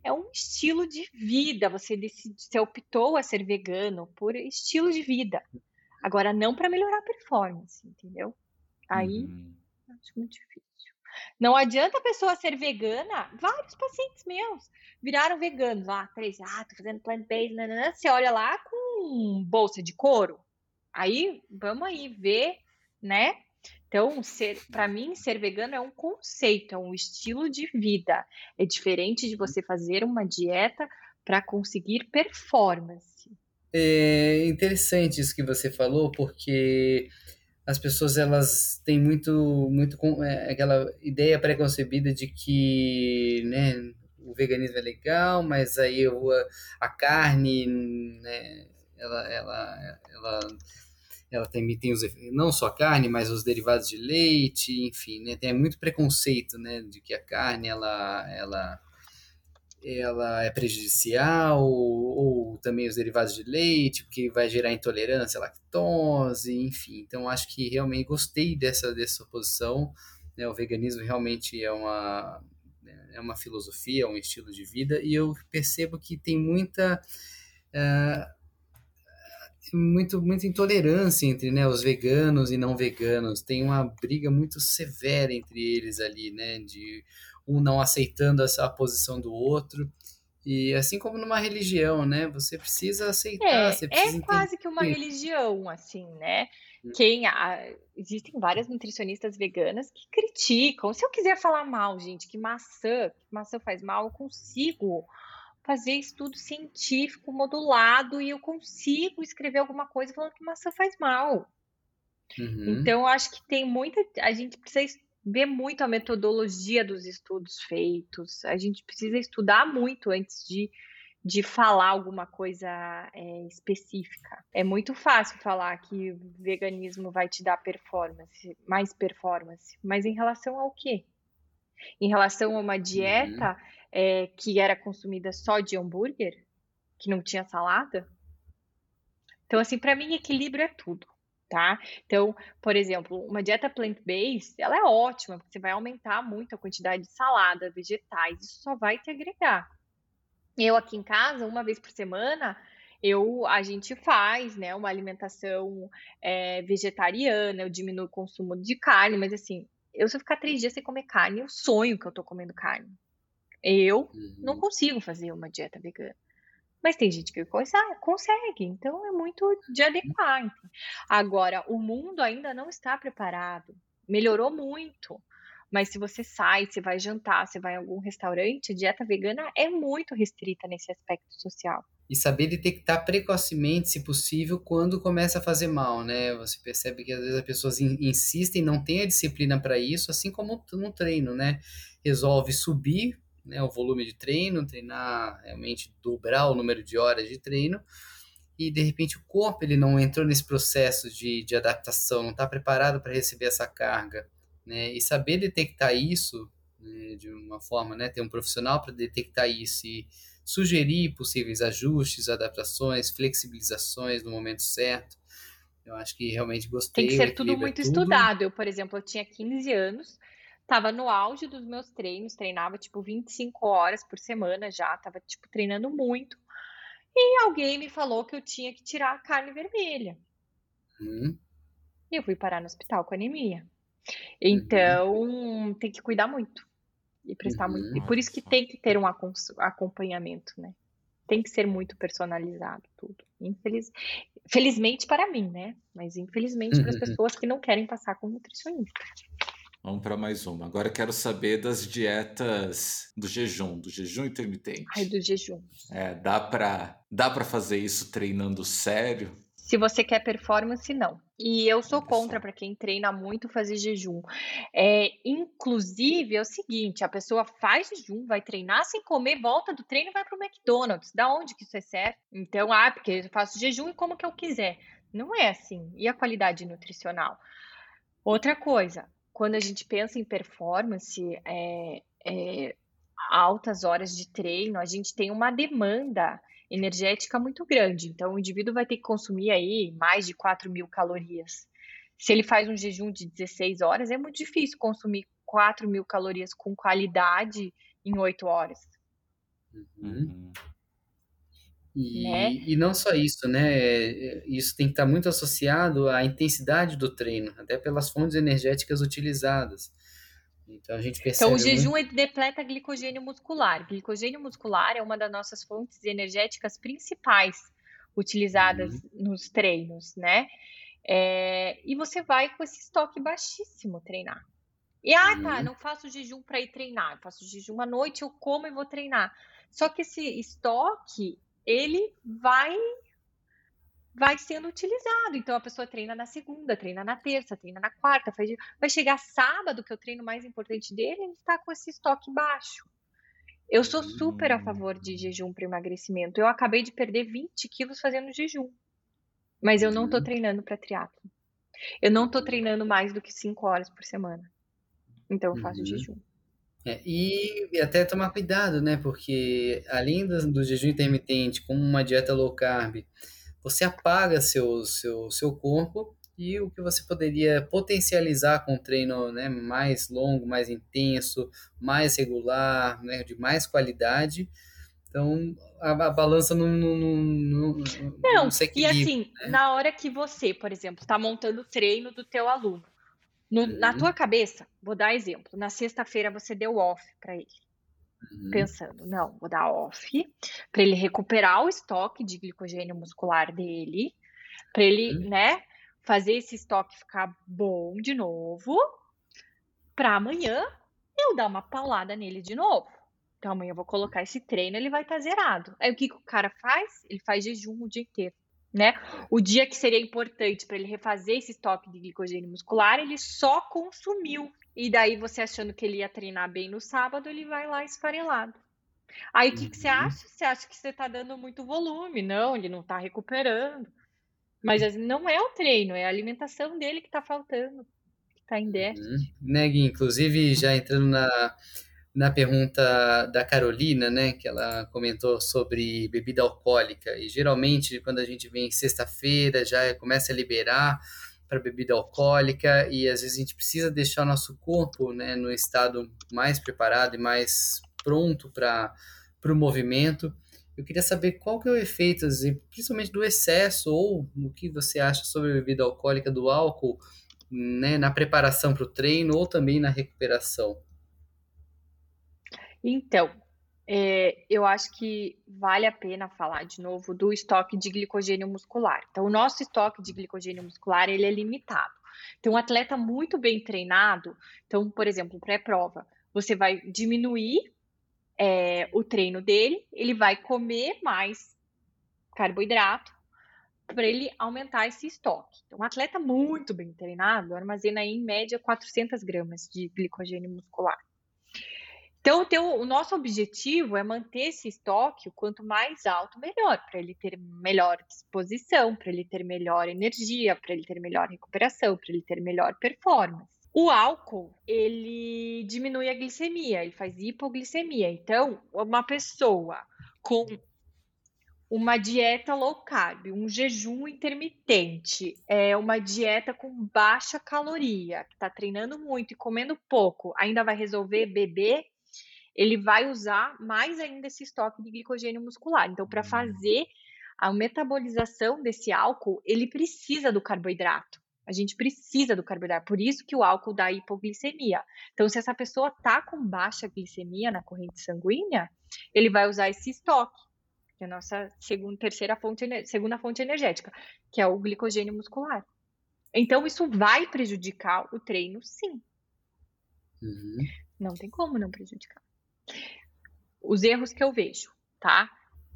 é um estilo de vida. Você decide, você optou a ser vegano por estilo de vida. Agora, não para melhorar a performance, entendeu? Aí, uhum. acho muito difícil. Não adianta a pessoa ser vegana. Vários pacientes meus viraram veganos lá, três, ah, tô fazendo plant-based, você olha lá com bolsa de couro. Aí, vamos aí ver, né? Então, ser, para mim, ser vegano é um conceito, é um estilo de vida. É diferente de você fazer uma dieta para conseguir performance. É interessante isso que você falou, porque as pessoas elas têm muito, muito é, aquela ideia preconcebida de que, né, o veganismo é legal, mas aí a carne, né, ela, ela, ela ela também tem os não só a carne, mas os derivados de leite, enfim, né? Tem muito preconceito, né, de que a carne ela ela ela é prejudicial ou, ou também os derivados de leite, porque vai gerar intolerância à lactose, enfim. Então acho que realmente gostei dessa dessa posição, né? O veganismo realmente é uma é uma filosofia, é um estilo de vida e eu percebo que tem muita uh, muito, muita intolerância entre né, os veganos e não veganos. Tem uma briga muito severa entre eles ali, né? De um não aceitando a, a posição do outro. E assim como numa religião, né? Você precisa aceitar. É, você precisa é quase que uma religião, assim, né? Hum. Quem a, existem várias nutricionistas veganas que criticam. Se eu quiser falar mal, gente, que maçã, que maçã faz mal, eu consigo fazer estudo científico modulado e eu consigo escrever alguma coisa falando que maçã faz mal. Uhum. Então, eu acho que tem muita. A gente precisa ver muito a metodologia dos estudos feitos, a gente precisa estudar muito antes de, de falar alguma coisa é, específica. É muito fácil falar que o veganismo vai te dar performance, mais performance, mas em relação ao quê? Em relação a uma uhum. dieta, uhum é, que era consumida só de hambúrguer, que não tinha salada. Então, assim, para mim, equilíbrio é tudo, tá? Então, por exemplo, uma dieta plant-based, ela é ótima, porque você vai aumentar muito a quantidade de salada, vegetais, isso só vai te agregar. Eu aqui em casa, uma vez por semana, eu a gente faz, né, uma alimentação é, vegetariana, eu diminuo o consumo de carne, mas assim, eu se eu ficar três dias sem comer carne, eu sonho que eu tô comendo carne, eu uhum. não consigo fazer uma dieta vegana. Mas tem gente que consegue, então é muito de adequar. Agora, o mundo ainda não está preparado. Melhorou muito. Mas se você sai, você vai jantar, você vai em algum restaurante, dieta vegana é muito restrita nesse aspecto social. E saber detectar precocemente, se possível, quando começa a fazer mal, né? Você percebe que às vezes as pessoas insistem, não têm a disciplina para isso, assim como no treino, né? Resolve subir né, o volume de treino, treinar realmente dobrar o número de horas de treino e de repente o corpo ele não entrou nesse processo de, de adaptação, não está preparado para receber essa carga, né? E saber detectar isso né, de uma forma, né, ter um profissional para detectar isso e sugerir possíveis ajustes, adaptações, flexibilizações no momento certo. Eu acho que realmente gostei. Tem que ser tudo muito tudo. estudado. Eu, por exemplo, eu tinha 15 anos, Tava no auge dos meus treinos, treinava tipo 25 horas por semana já, tava tipo treinando muito. E alguém me falou que eu tinha que tirar a carne vermelha. Hum. E eu fui parar no hospital com anemia. Então, uhum. tem que cuidar muito e prestar uhum. muito. E por isso que tem que ter um acompanhamento, né? Tem que ser muito personalizado tudo. Infeliz... Felizmente para mim, né? Mas infelizmente para as pessoas que não querem passar com nutricionista. Vamos para mais uma. Agora eu quero saber das dietas do jejum, do jejum intermitente. Ai, do jejum. É, dá para dá para fazer isso treinando sério? Se você quer performance, não. E eu sou contra para quem treina muito fazer jejum. É, inclusive, é o seguinte: a pessoa faz jejum, vai treinar sem comer, volta do treino e vai para o McDonald's. Da onde que isso é certo? Então, ah, porque eu faço jejum e como que eu quiser. Não é assim. E a qualidade nutricional? Outra coisa, quando a gente pensa em performance, é, é, altas horas de treino, a gente tem uma demanda energética muito grande. Então, o indivíduo vai ter que consumir aí mais de 4 mil calorias. Se ele faz um jejum de 16 horas, é muito difícil consumir 4 mil calorias com qualidade em 8 horas. Uhum. E, né? e não só isso, né? Isso tem que estar muito associado à intensidade do treino, até pelas fontes energéticas utilizadas. Então a gente percebe. Então o jejum muito... depleta glicogênio muscular. Glicogênio muscular é uma das nossas fontes energéticas principais utilizadas uhum. nos treinos, né? É... e você vai com esse estoque baixíssimo treinar. E ah, tá, uhum. tá, não faço jejum para ir treinar, eu faço jejum à noite, eu como e vou treinar. Só que esse estoque, ele vai vai sendo utilizado. Então a pessoa treina na segunda, treina na terça, treina na quarta, faz... vai chegar sábado, que é o treino mais importante dele, ele está com esse estoque baixo. Eu sou super a favor de jejum para emagrecimento. Eu acabei de perder 20 quilos fazendo jejum. Mas eu não estou uhum. treinando para triatlo. Eu não estou treinando mais do que 5 horas por semana. Então eu faço uhum. jejum. É, e até tomar cuidado, né? Porque além do, do jejum intermitente, com uma dieta low carb, você apaga seu, seu, seu corpo e o que você poderia potencializar com um treino né, mais longo, mais intenso, mais regular, né, de mais qualidade. Então, a, a balança não, não, não, não, não se E assim, né? na hora que você, por exemplo, está montando o treino do teu aluno, no, uhum. na tua cabeça, vou dar exemplo, na sexta-feira você deu off para ele. Uhum. Pensando, não, vou dar off para ele recuperar o estoque de glicogênio muscular dele, para ele, uhum. né, fazer esse estoque ficar bom de novo, para amanhã eu dar uma paulada nele de novo. Então amanhã eu vou colocar esse treino, ele vai estar tá zerado. Aí o que, que o cara faz? Ele faz jejum o dia inteiro. Né? O dia que seria importante para ele refazer esse estoque de glicogênio muscular, ele só consumiu e daí você achando que ele ia treinar bem no sábado, ele vai lá esfarelado. Aí o que, que você uhum. acha? Você acha que você está dando muito volume? Não, ele não está recuperando. Mas não é o treino, é a alimentação dele que está faltando, que está em déficit. Uhum. Né, Gui? Inclusive, já entrando na, na pergunta da Carolina, né, que ela comentou sobre bebida alcoólica. E geralmente, quando a gente vem sexta-feira, já começa a liberar para bebida alcoólica e às vezes a gente precisa deixar o nosso corpo né, no estado mais preparado e mais pronto para o movimento. Eu queria saber qual que é o efeito, principalmente do excesso ou o que você acha sobre a bebida alcoólica do álcool né, na preparação para o treino ou também na recuperação. Então, é, eu acho que vale a pena falar de novo do estoque de glicogênio muscular. Então, o nosso estoque de glicogênio muscular ele é limitado. Então, um atleta muito bem treinado, então, por exemplo, pré-prova, você vai diminuir é, o treino dele, ele vai comer mais carboidrato para ele aumentar esse estoque. Então, um atleta muito bem treinado armazena em média 400 gramas de glicogênio muscular. Então, o, o nosso objetivo é manter esse estoque o quanto mais alto, melhor, para ele ter melhor disposição, para ele ter melhor energia, para ele ter melhor recuperação, para ele ter melhor performance. O álcool, ele diminui a glicemia, ele faz hipoglicemia. Então, uma pessoa com uma dieta low carb, um jejum intermitente, é uma dieta com baixa caloria, que está treinando muito e comendo pouco, ainda vai resolver beber ele vai usar mais ainda esse estoque de glicogênio muscular. Então, para hum. fazer a metabolização desse álcool, ele precisa do carboidrato. A gente precisa do carboidrato, por isso que o álcool dá hipoglicemia. Então, se essa pessoa tá com baixa glicemia na corrente sanguínea, ele vai usar esse estoque, que é a nossa segunda, terceira fonte, segunda fonte energética, que é o glicogênio muscular. Então, isso vai prejudicar o treino, sim. Uhum. Não tem como não prejudicar. Os erros que eu vejo, tá?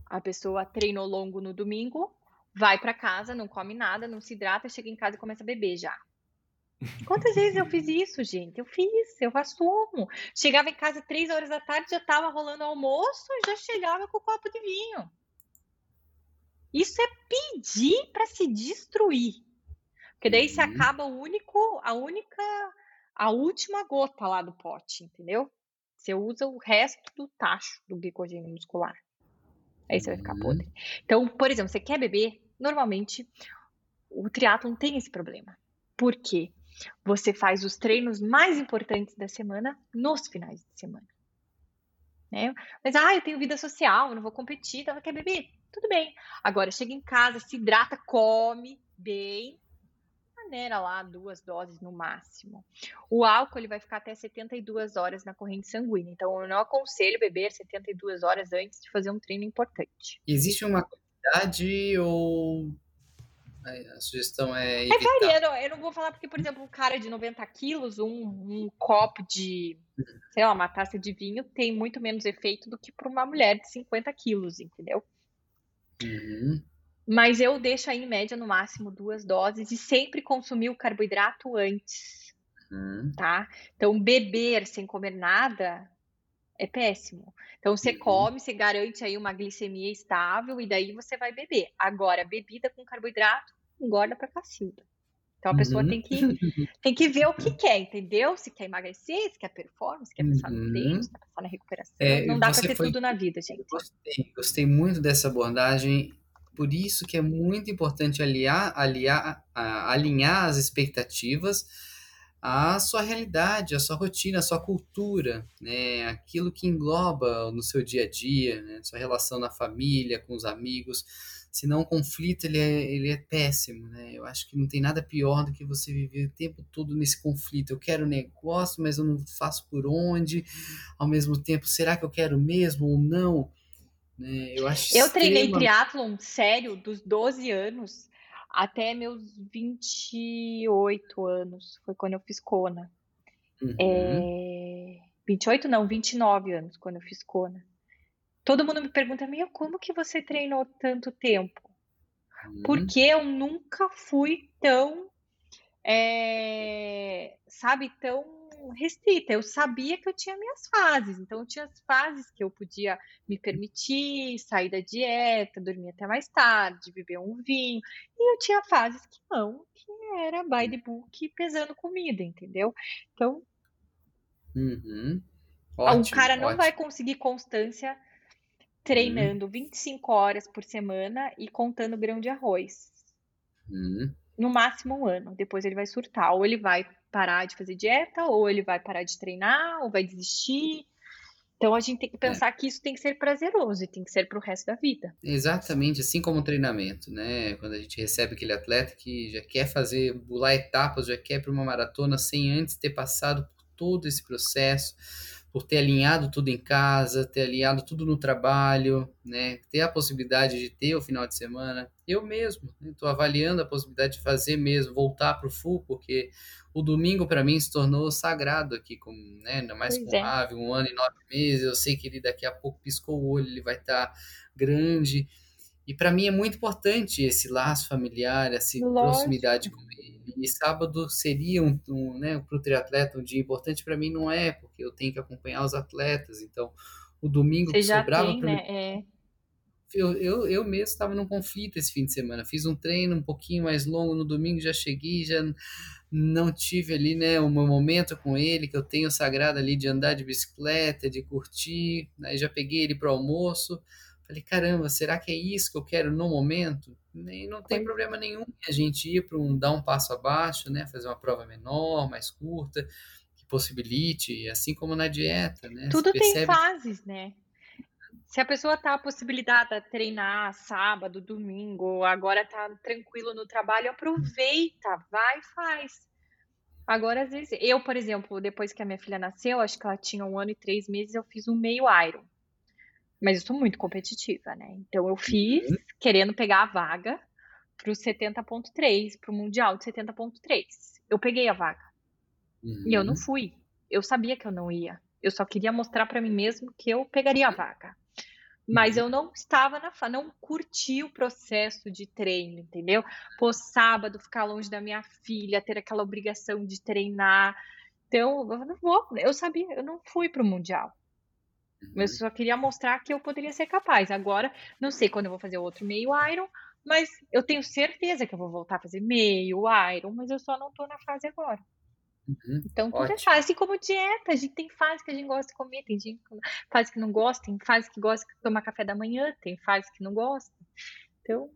A pessoa treinou longo no domingo, vai para casa, não come nada, não se hidrata, chega em casa e começa a beber já. Quantas vezes eu fiz isso, gente? Eu fiz, eu assumo. Chegava em casa três horas da tarde, já estava rolando almoço, já chegava com o copo de vinho. Isso é pedir para se destruir. Porque daí uhum. se acaba o único, a única, a última gota lá do pote, entendeu? Você usa o resto do tacho do glicogênio muscular. Aí você vai ficar uhum. podre. Então, por exemplo, você quer beber, normalmente o triatlon tem esse problema. Por quê? Você faz os treinos mais importantes da semana nos finais de semana. Né? Mas, ah, eu tenho vida social, não vou competir, então quer beber? Tudo bem. Agora, chega em casa, se hidrata, come bem, maneira lá, duas doses no máximo. O álcool ele vai ficar até 72 horas na corrente sanguínea, então eu não aconselho beber 72 horas antes de fazer um treino importante. Existe uma quantidade ou a sugestão é. Evitar. É variando. Eu não vou falar porque, por exemplo, um cara de 90 quilos, um, um copo de, sei lá, uma taça de vinho tem muito menos efeito do que para uma mulher de 50 quilos, entendeu? Uhum. Mas eu deixo aí, em média, no máximo duas doses e sempre consumir o carboidrato antes. Uhum. Tá? Então, beber sem comer nada é péssimo. Então, você uhum. come, você garante aí uma glicemia estável e daí você vai beber. Agora, bebida com carboidrato engorda pra cacilda. Então, a pessoa uhum. tem, que, tem que ver o que quer, entendeu? Se quer emagrecer, se quer performance, se quer pensar no treino, uhum. se quer pensar na recuperação. É, Não dá pra ter foi... tudo na vida, gente. Gostei, gostei muito dessa abordagem por isso que é muito importante aliar, aliar, alinhar as expectativas à sua realidade, à sua rotina, à sua cultura, né? aquilo que engloba no seu dia a dia, né? sua relação na família, com os amigos. Senão o conflito ele é, ele é péssimo, né? Eu acho que não tem nada pior do que você viver o tempo todo nesse conflito. Eu quero negócio, mas eu não faço por onde. Ao mesmo tempo, será que eu quero mesmo ou não? Né? Eu, acho eu treinei extrema... triatlon sério dos 12 anos até meus 28 anos. Foi quando eu fiz Kona. Uhum. É... 28 não, 29 anos quando eu fiz Kona. Todo mundo me pergunta, meu, como que você treinou tanto tempo? Uhum. Porque eu nunca fui tão, é... sabe, tão restrita. Eu sabia que eu tinha minhas fases, então eu tinha as fases que eu podia me permitir sair da dieta, dormir até mais tarde, beber um vinho, e eu tinha fases que não, que era by the book pesando comida, entendeu? Então, uhum. ótimo, o cara não ótimo. vai conseguir constância treinando uhum. 25 horas por semana e contando grão de arroz. Uhum. No máximo um ano. Depois ele vai surtar. Ou ele vai parar de fazer dieta, ou ele vai parar de treinar, ou vai desistir. Então a gente tem que pensar é. que isso tem que ser prazeroso e tem que ser para o resto da vida. Exatamente, assim como o treinamento, né? Quando a gente recebe aquele atleta que já quer fazer, bular etapas, já quer para uma maratona sem antes ter passado por todo esse processo, por ter alinhado tudo em casa, ter alinhado tudo no trabalho, né? Ter a possibilidade de ter o final de semana. Eu mesmo estou né? avaliando a possibilidade de fazer mesmo, voltar para o full, porque o domingo para mim se tornou sagrado aqui, com, né? Ainda mais pois com é. Ave, um ano e nove meses. Eu sei que ele daqui a pouco piscou o olho, ele vai estar tá grande. E para mim é muito importante esse laço familiar, essa Lógico. proximidade com ele e sábado seria um, um né, para o triatleta um dia importante para mim não é, porque eu tenho que acompanhar os atletas, então o domingo Você que sobrava para né? É. Eu, eu, eu mesmo estava num conflito esse fim de semana. Fiz um treino um pouquinho mais longo no domingo, já cheguei, já não tive ali, né, um momento com ele que eu tenho sagrado ali de andar de bicicleta, de curtir. Aí já peguei ele para almoço. Falei, caramba, será que é isso que eu quero no momento? E não tem problema nenhum a gente ir para um dar um passo abaixo, né? Fazer uma prova menor, mais curta, que possibilite, assim como na dieta, né? Tudo tem fases, né? se a pessoa tá possibilitada de treinar sábado, domingo, agora tá tranquilo no trabalho, aproveita, vai e faz. Agora, às vezes, eu, por exemplo, depois que a minha filha nasceu, acho que ela tinha um ano e três meses, eu fiz um meio Iron. Mas eu sou muito competitiva, né? Então eu fiz uhum. querendo pegar a vaga pro 70.3, pro Mundial de 70.3. Eu peguei a vaga. Uhum. E eu não uhum. fui. Eu sabia que eu não ia. Eu só queria mostrar para mim mesmo que eu pegaria a vaga. Mas uhum. eu não estava na não curti o processo de treino, entendeu? Pô, sábado ficar longe da minha filha, ter aquela obrigação de treinar. Então, eu não vou, eu sabia, eu não fui para o mundial. Eu uhum. só queria mostrar que eu poderia ser capaz. Agora, não sei quando eu vou fazer outro meio Iron, mas eu tenho certeza que eu vou voltar a fazer meio Iron, mas eu só não tô na fase agora. Uhum, então, tudo ótimo. é fase. Assim como dieta, a gente tem fase que a gente gosta de comer, tem gente fase que não gosta, tem fase que gosta de tomar café da manhã, tem fase que não gosta. Então.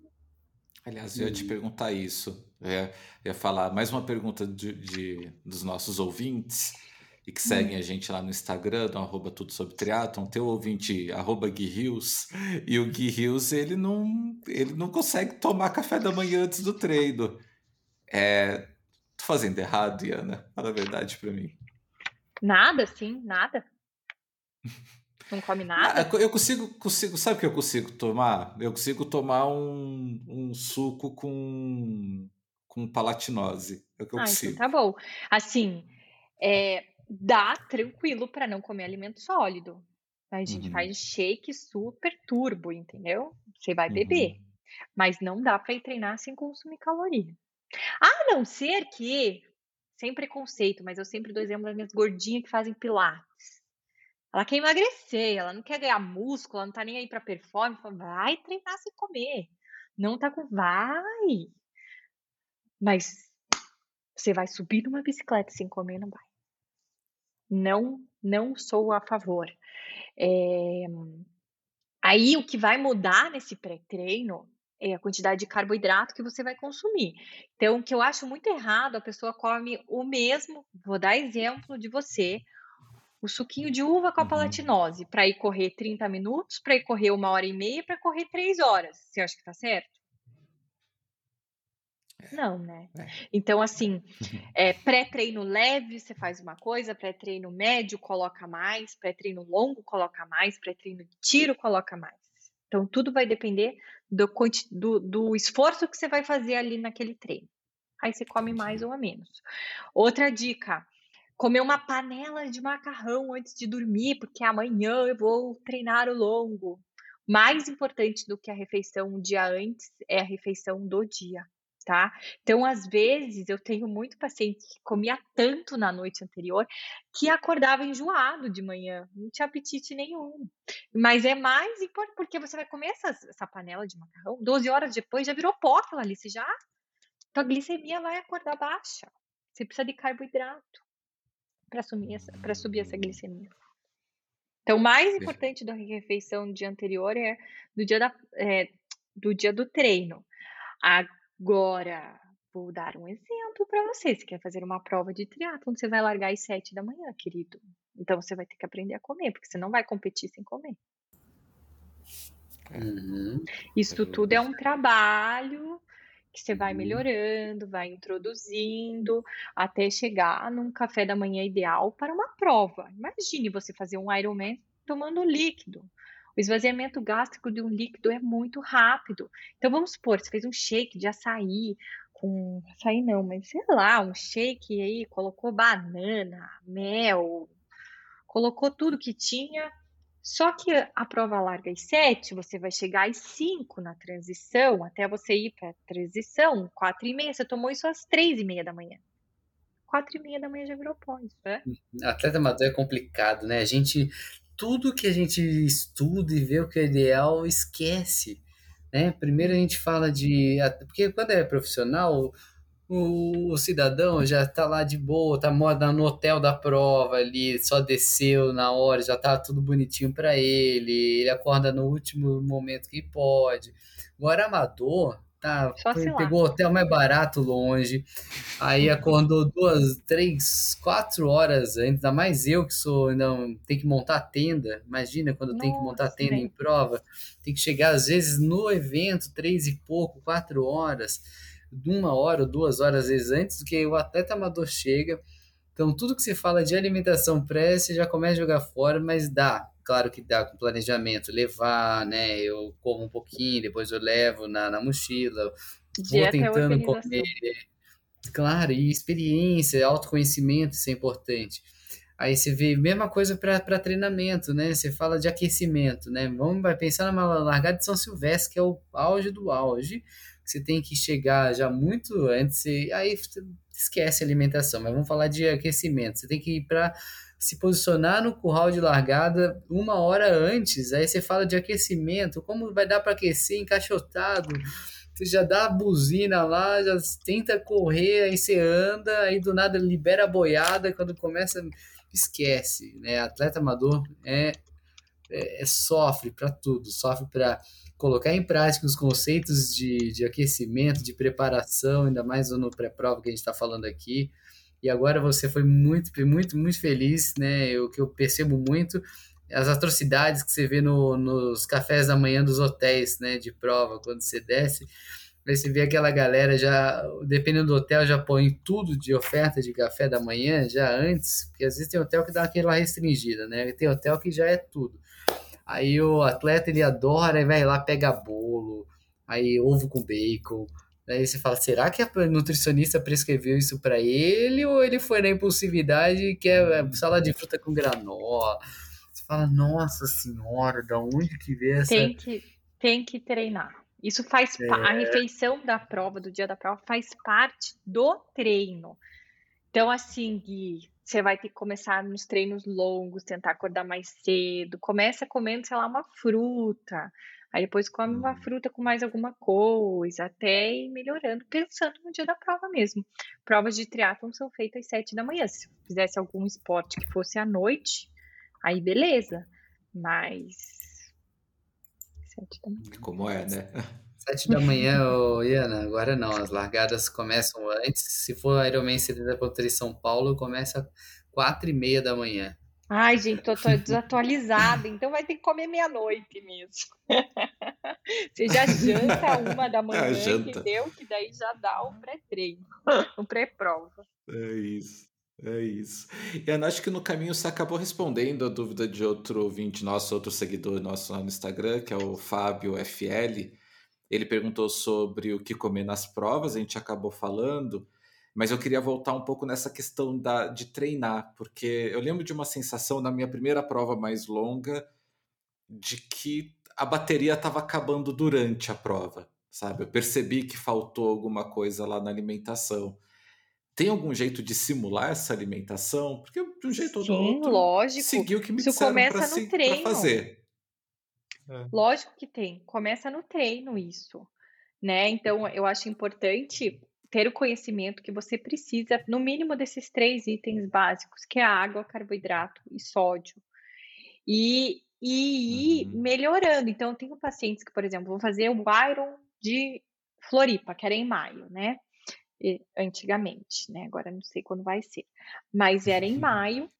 Aliás, eu ia te perguntar isso. Eu ia, ia falar mais uma pergunta de, de, dos nossos ouvintes e que seguem hum. a gente lá no Instagram, no arroba tudo sobre triatlon, teu ouvinte, arroba Gui Rios, e o Gui Rios, ele não, ele não consegue tomar café da manhã antes do treino. É, Tô fazendo errado, Iana? Fala a verdade pra mim. Nada, sim, nada. Não come nada? Ah, eu consigo, consigo, sabe o que eu consigo tomar? Eu consigo tomar um, um suco com, com palatinose. É o que eu ah, então consigo. Então tá bom. Assim, é, dá tranquilo para não comer alimento sólido. A gente uhum. faz shake super turbo, entendeu? Você vai beber. Uhum. Mas não dá para ir treinar sem consumir caloria. A não ser que, sem preconceito, mas eu sempre dou exemplo das minhas gordinhas que fazem pilates. Ela quer emagrecer, ela não quer ganhar músculo, ela não tá nem aí pra performance. Vai treinar sem comer. Não tá com. Vai! Mas você vai subir numa bicicleta sem comer, não vai. Não, não sou a favor. É... Aí o que vai mudar nesse pré-treino é a quantidade de carboidrato que você vai consumir. Então, o que eu acho muito errado, a pessoa come o mesmo, vou dar exemplo de você, o suquinho de uva com a uhum. palatinose, para ir correr 30 minutos, para ir correr uma hora e meia, para correr três horas. Você acha que tá certo? Não, né? É. Então, assim, é, pré-treino leve, você faz uma coisa, pré-treino médio, coloca mais, pré-treino longo, coloca mais, pré-treino de tiro, coloca mais. Então, tudo vai depender do, do, do esforço que você vai fazer ali naquele treino. Aí você come mais ou menos. Outra dica: comer uma panela de macarrão antes de dormir, porque amanhã eu vou treinar o longo. Mais importante do que a refeição um dia antes é a refeição do dia tá? Então, às vezes, eu tenho muito paciente que comia tanto na noite anterior que acordava enjoado de manhã, não tinha apetite nenhum. Mas é mais importante, porque você vai comer essa, essa panela de macarrão, 12 horas depois já virou pó aquilo ali, você já. Tua glicemia vai acordar baixa. Você precisa de carboidrato para subir, essa, subir essa glicemia. Então, o mais importante da refeição do dia anterior é do dia, da, é, do, dia do treino. A Agora, vou dar um exemplo para você. Você quer fazer uma prova de triatlon, você vai largar às sete da manhã, querido. Então você vai ter que aprender a comer, porque você não vai competir sem comer. Uhum. Isso é tudo é um trabalho que você vai uhum. melhorando, vai introduzindo, até chegar num café da manhã ideal para uma prova. Imagine você fazer um Ironman tomando líquido. O esvaziamento gástrico de um líquido é muito rápido. Então, vamos supor, você fez um shake de açaí, com açaí não, mas sei lá, um shake aí, colocou banana, mel, colocou tudo que tinha. Só que a prova larga às 7, você vai chegar às 5 na transição, até você ir para a transição, 4 e meia, você tomou isso às 3 e meia da manhã. 4 e meia da manhã já virou pó, né? Atleta amador é complicado, né? A gente tudo que a gente estuda e vê o que é ideal, esquece. Né? Primeiro a gente fala de. Porque quando é profissional, o, o cidadão já está lá de boa, está no hotel da prova ali, só desceu na hora, já está tudo bonitinho para ele, ele acorda no último momento que pode. Agora, amador, tá, foi, pegou o hotel mais barato longe, aí acordou duas, três, quatro horas, ainda mais eu que sou, não, tem que montar tenda, imagina quando Nossa, tem que montar tenda em prova, tem que chegar às vezes no evento, três e pouco, quatro horas, uma hora ou duas horas às vezes antes do que o atleta amador chega, então tudo que se fala de alimentação pré, você já começa a jogar fora, mas dá, claro que dá com planejamento, levar, né? Eu como um pouquinho, depois eu levo na, na mochila, Dieta vou tentando comer. Claro, e experiência, autoconhecimento, isso é importante. Aí você vê mesma coisa para treinamento, né? Você fala de aquecimento, né? Vamos vai pensar numa largada de São Silvestre, que é o auge do auge. Você tem que chegar já muito antes, e aí esquece alimentação, mas vamos falar de aquecimento. Você tem que ir para se posicionar no curral de largada uma hora antes. Aí você fala de aquecimento, como vai dar para aquecer encaixotado? Você já dá a buzina lá, já tenta correr, aí você anda, aí do nada libera a boiada, quando começa, esquece, né? Atleta amador é, é, é sofre para tudo, sofre para colocar em prática os conceitos de, de aquecimento, de preparação, ainda mais no pré-prova que a gente está falando aqui. E agora você foi muito, muito, muito feliz, né? O que eu percebo muito as atrocidades que você vê no, nos cafés da manhã dos hotéis, né? De prova, quando você desce. Você vê aquela galera já, dependendo do hotel, já põe tudo de oferta de café da manhã, já antes, porque às vezes tem hotel que dá aquela restringida, né? Tem hotel que já é tudo. Aí o atleta ele adora, aí vai lá, pega bolo, aí ovo com bacon, Aí você fala, será que a nutricionista prescreveu isso para ele ou ele foi na impulsividade e quer é, salada de fruta com granola? Você fala, nossa senhora, da onde que veio essa... Tem que, tem que treinar. Isso faz é. a refeição da prova, do dia da prova, faz parte do treino. Então, assim, Gui, você vai ter que começar nos treinos longos, tentar acordar mais cedo. Começa comendo, sei lá, uma fruta. Aí depois come uma uhum. fruta com mais alguma coisa, até ir melhorando, pensando no dia da prova mesmo. Provas de triatlon são feitas às sete da manhã. Se fizesse algum esporte que fosse à noite, aí beleza. Mas. Sete da manhã. Como é, né? Sete da manhã, ô, Iana, agora não. As largadas começam antes. Se for Ironman 70.3 São Paulo, começa quatro e meia da manhã. Ai, gente, tô, tô desatualizada, então vai ter que comer meia-noite mesmo. Você já janta uma da manhã, é, entendeu? Que daí já dá o pré-treino, o pré-prova. É isso. É isso. E eu acho que no caminho você acabou respondendo a dúvida de outro ouvinte nosso, outro seguidor nosso lá no Instagram, que é o Fábio FL. Ele perguntou sobre o que comer nas provas, a gente acabou falando. Mas eu queria voltar um pouco nessa questão da, de treinar, porque eu lembro de uma sensação na minha primeira prova mais longa de que a bateria estava acabando durante a prova, sabe? Eu percebi que faltou alguma coisa lá na alimentação. Tem algum jeito de simular essa alimentação? Porque de um jeito Sim, ou do outro, lógico. seguir o que me Isso disseram para fazer. É. Lógico que tem. Começa no treino isso, né? Então eu acho importante ter o conhecimento que você precisa, no mínimo desses três itens básicos, que é água, carboidrato e sódio. E, e ir uhum. melhorando. Então, eu tenho pacientes que, por exemplo, vão fazer o Iron de Floripa, que era em maio, né? E, antigamente, né? Agora não sei quando vai ser. Mas era em maio.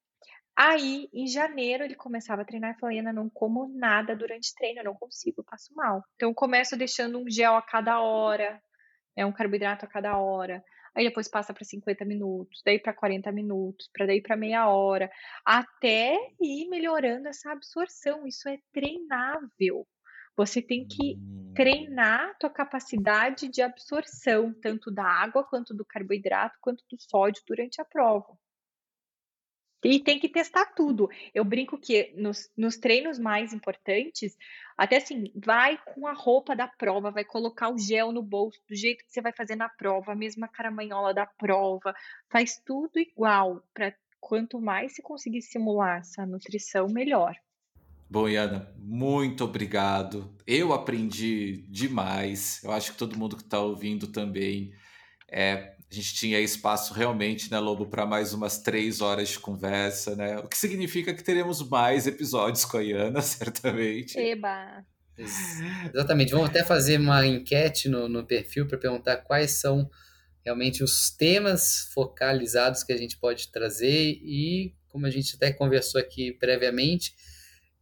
Aí, em janeiro, ele começava a treinar e falou: Ana, não como nada durante treino, eu não consigo, eu passo mal. Então, eu começo deixando um gel a cada hora, é um carboidrato a cada hora. Aí depois passa para 50 minutos, daí para 40 minutos, para daí para meia hora, até ir melhorando essa absorção. Isso é treinável. Você tem que hum. treinar a tua capacidade de absorção, tanto da água, quanto do carboidrato, quanto do sódio durante a prova. E tem que testar tudo. Eu brinco que nos, nos treinos mais importantes, até assim, vai com a roupa da prova, vai colocar o gel no bolso, do jeito que você vai fazer na prova, a mesma caramanhola da prova, faz tudo igual, para quanto mais se conseguir simular essa nutrição, melhor. Bom, Iana, muito obrigado. Eu aprendi demais. Eu acho que todo mundo que está ouvindo também. É, a gente tinha espaço realmente, né, Lobo, para mais umas três horas de conversa, né? O que significa que teremos mais episódios com a Iana, certamente. Eba! Exatamente. Vamos até fazer uma enquete no, no perfil para perguntar quais são realmente os temas focalizados que a gente pode trazer e, como a gente até conversou aqui previamente,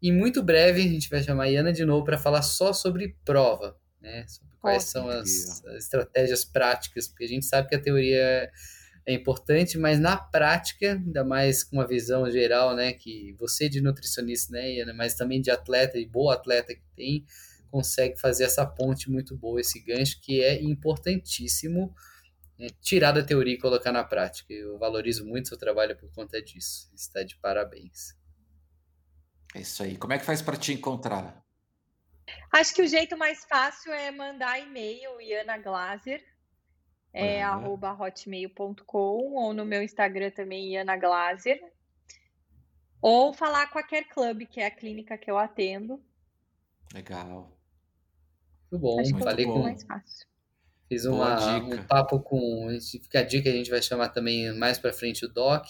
em muito breve a gente vai chamar a Iana de novo para falar só sobre prova, né? Sobre quais são as, as, estratégias práticas, porque a gente sabe que a teoria é importante, mas na prática, ainda mais com uma visão geral, né, que você de nutricionista, né, Iana, mas também de atleta e boa atleta que tem, consegue fazer essa ponte muito boa, esse gancho que é importantíssimo né, tirar da teoria e colocar na prática. Eu valorizo muito seu trabalho por conta disso. Está de parabéns. É isso aí. Como é que faz para te encontrar? Acho que o jeito mais fácil é mandar e-mail, Iana Glaser, é, uhum. arroba hotmail.com, ou no meu Instagram também, Iana Glaser. Ou falar com a Care Club, que é a clínica que eu atendo. Legal. Muito bom. Acho Falei com, mais fácil. Fiz uma, um papo com. Fica a dica, a gente vai chamar também mais para frente o Doc,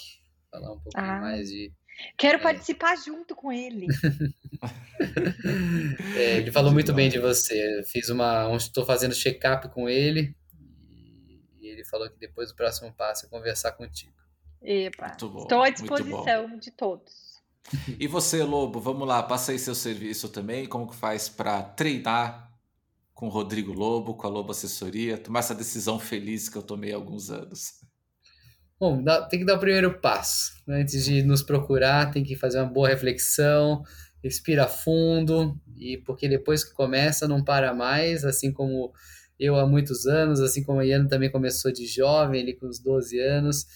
falar um pouquinho ah, mais de. Quero é... participar junto com ele. é, ele falou muito bem de você. Fiz uma. Estou fazendo check-up com ele. E ele falou que depois o próximo passo é conversar contigo. Epa, bom, estou à disposição de todos. E você, Lobo, vamos lá, passa aí seu serviço também. Como que faz para treinar com o Rodrigo Lobo, com a Lobo Assessoria, tomar essa decisão feliz que eu tomei há alguns anos? Bom, dá, tem que dar o primeiro passo. Né? Antes de nos procurar, tem que fazer uma boa reflexão, respira fundo, e porque depois que começa, não para mais, assim como eu há muitos anos, assim como a Iana também começou de jovem, ali com os 12 anos,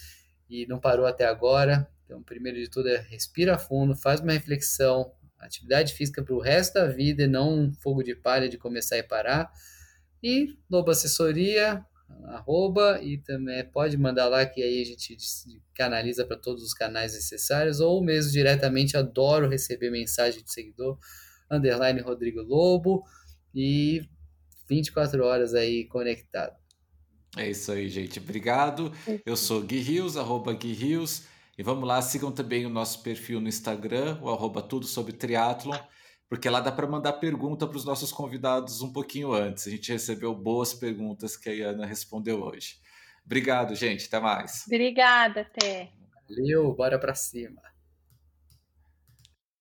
e não parou até agora. Então, primeiro de tudo é respira fundo, faz uma reflexão, atividade física para o resto da vida e não um fogo de palha de começar e parar. E Lobo Assessoria, arroba, e também pode mandar lá que aí a gente canaliza para todos os canais necessários, ou mesmo diretamente, adoro receber mensagem de seguidor, underline Rodrigo Lobo, e 24 horas aí conectado. É isso aí, gente. Obrigado. Eu sou Gui Rios, arroba Gui Rios. E vamos lá, sigam também o nosso perfil no Instagram, o arroba tudo sobre triatlon, porque lá dá para mandar pergunta para os nossos convidados um pouquinho antes. A gente recebeu boas perguntas que a Iana respondeu hoje. Obrigado, gente. Até mais. Obrigada, até. Valeu, bora para cima.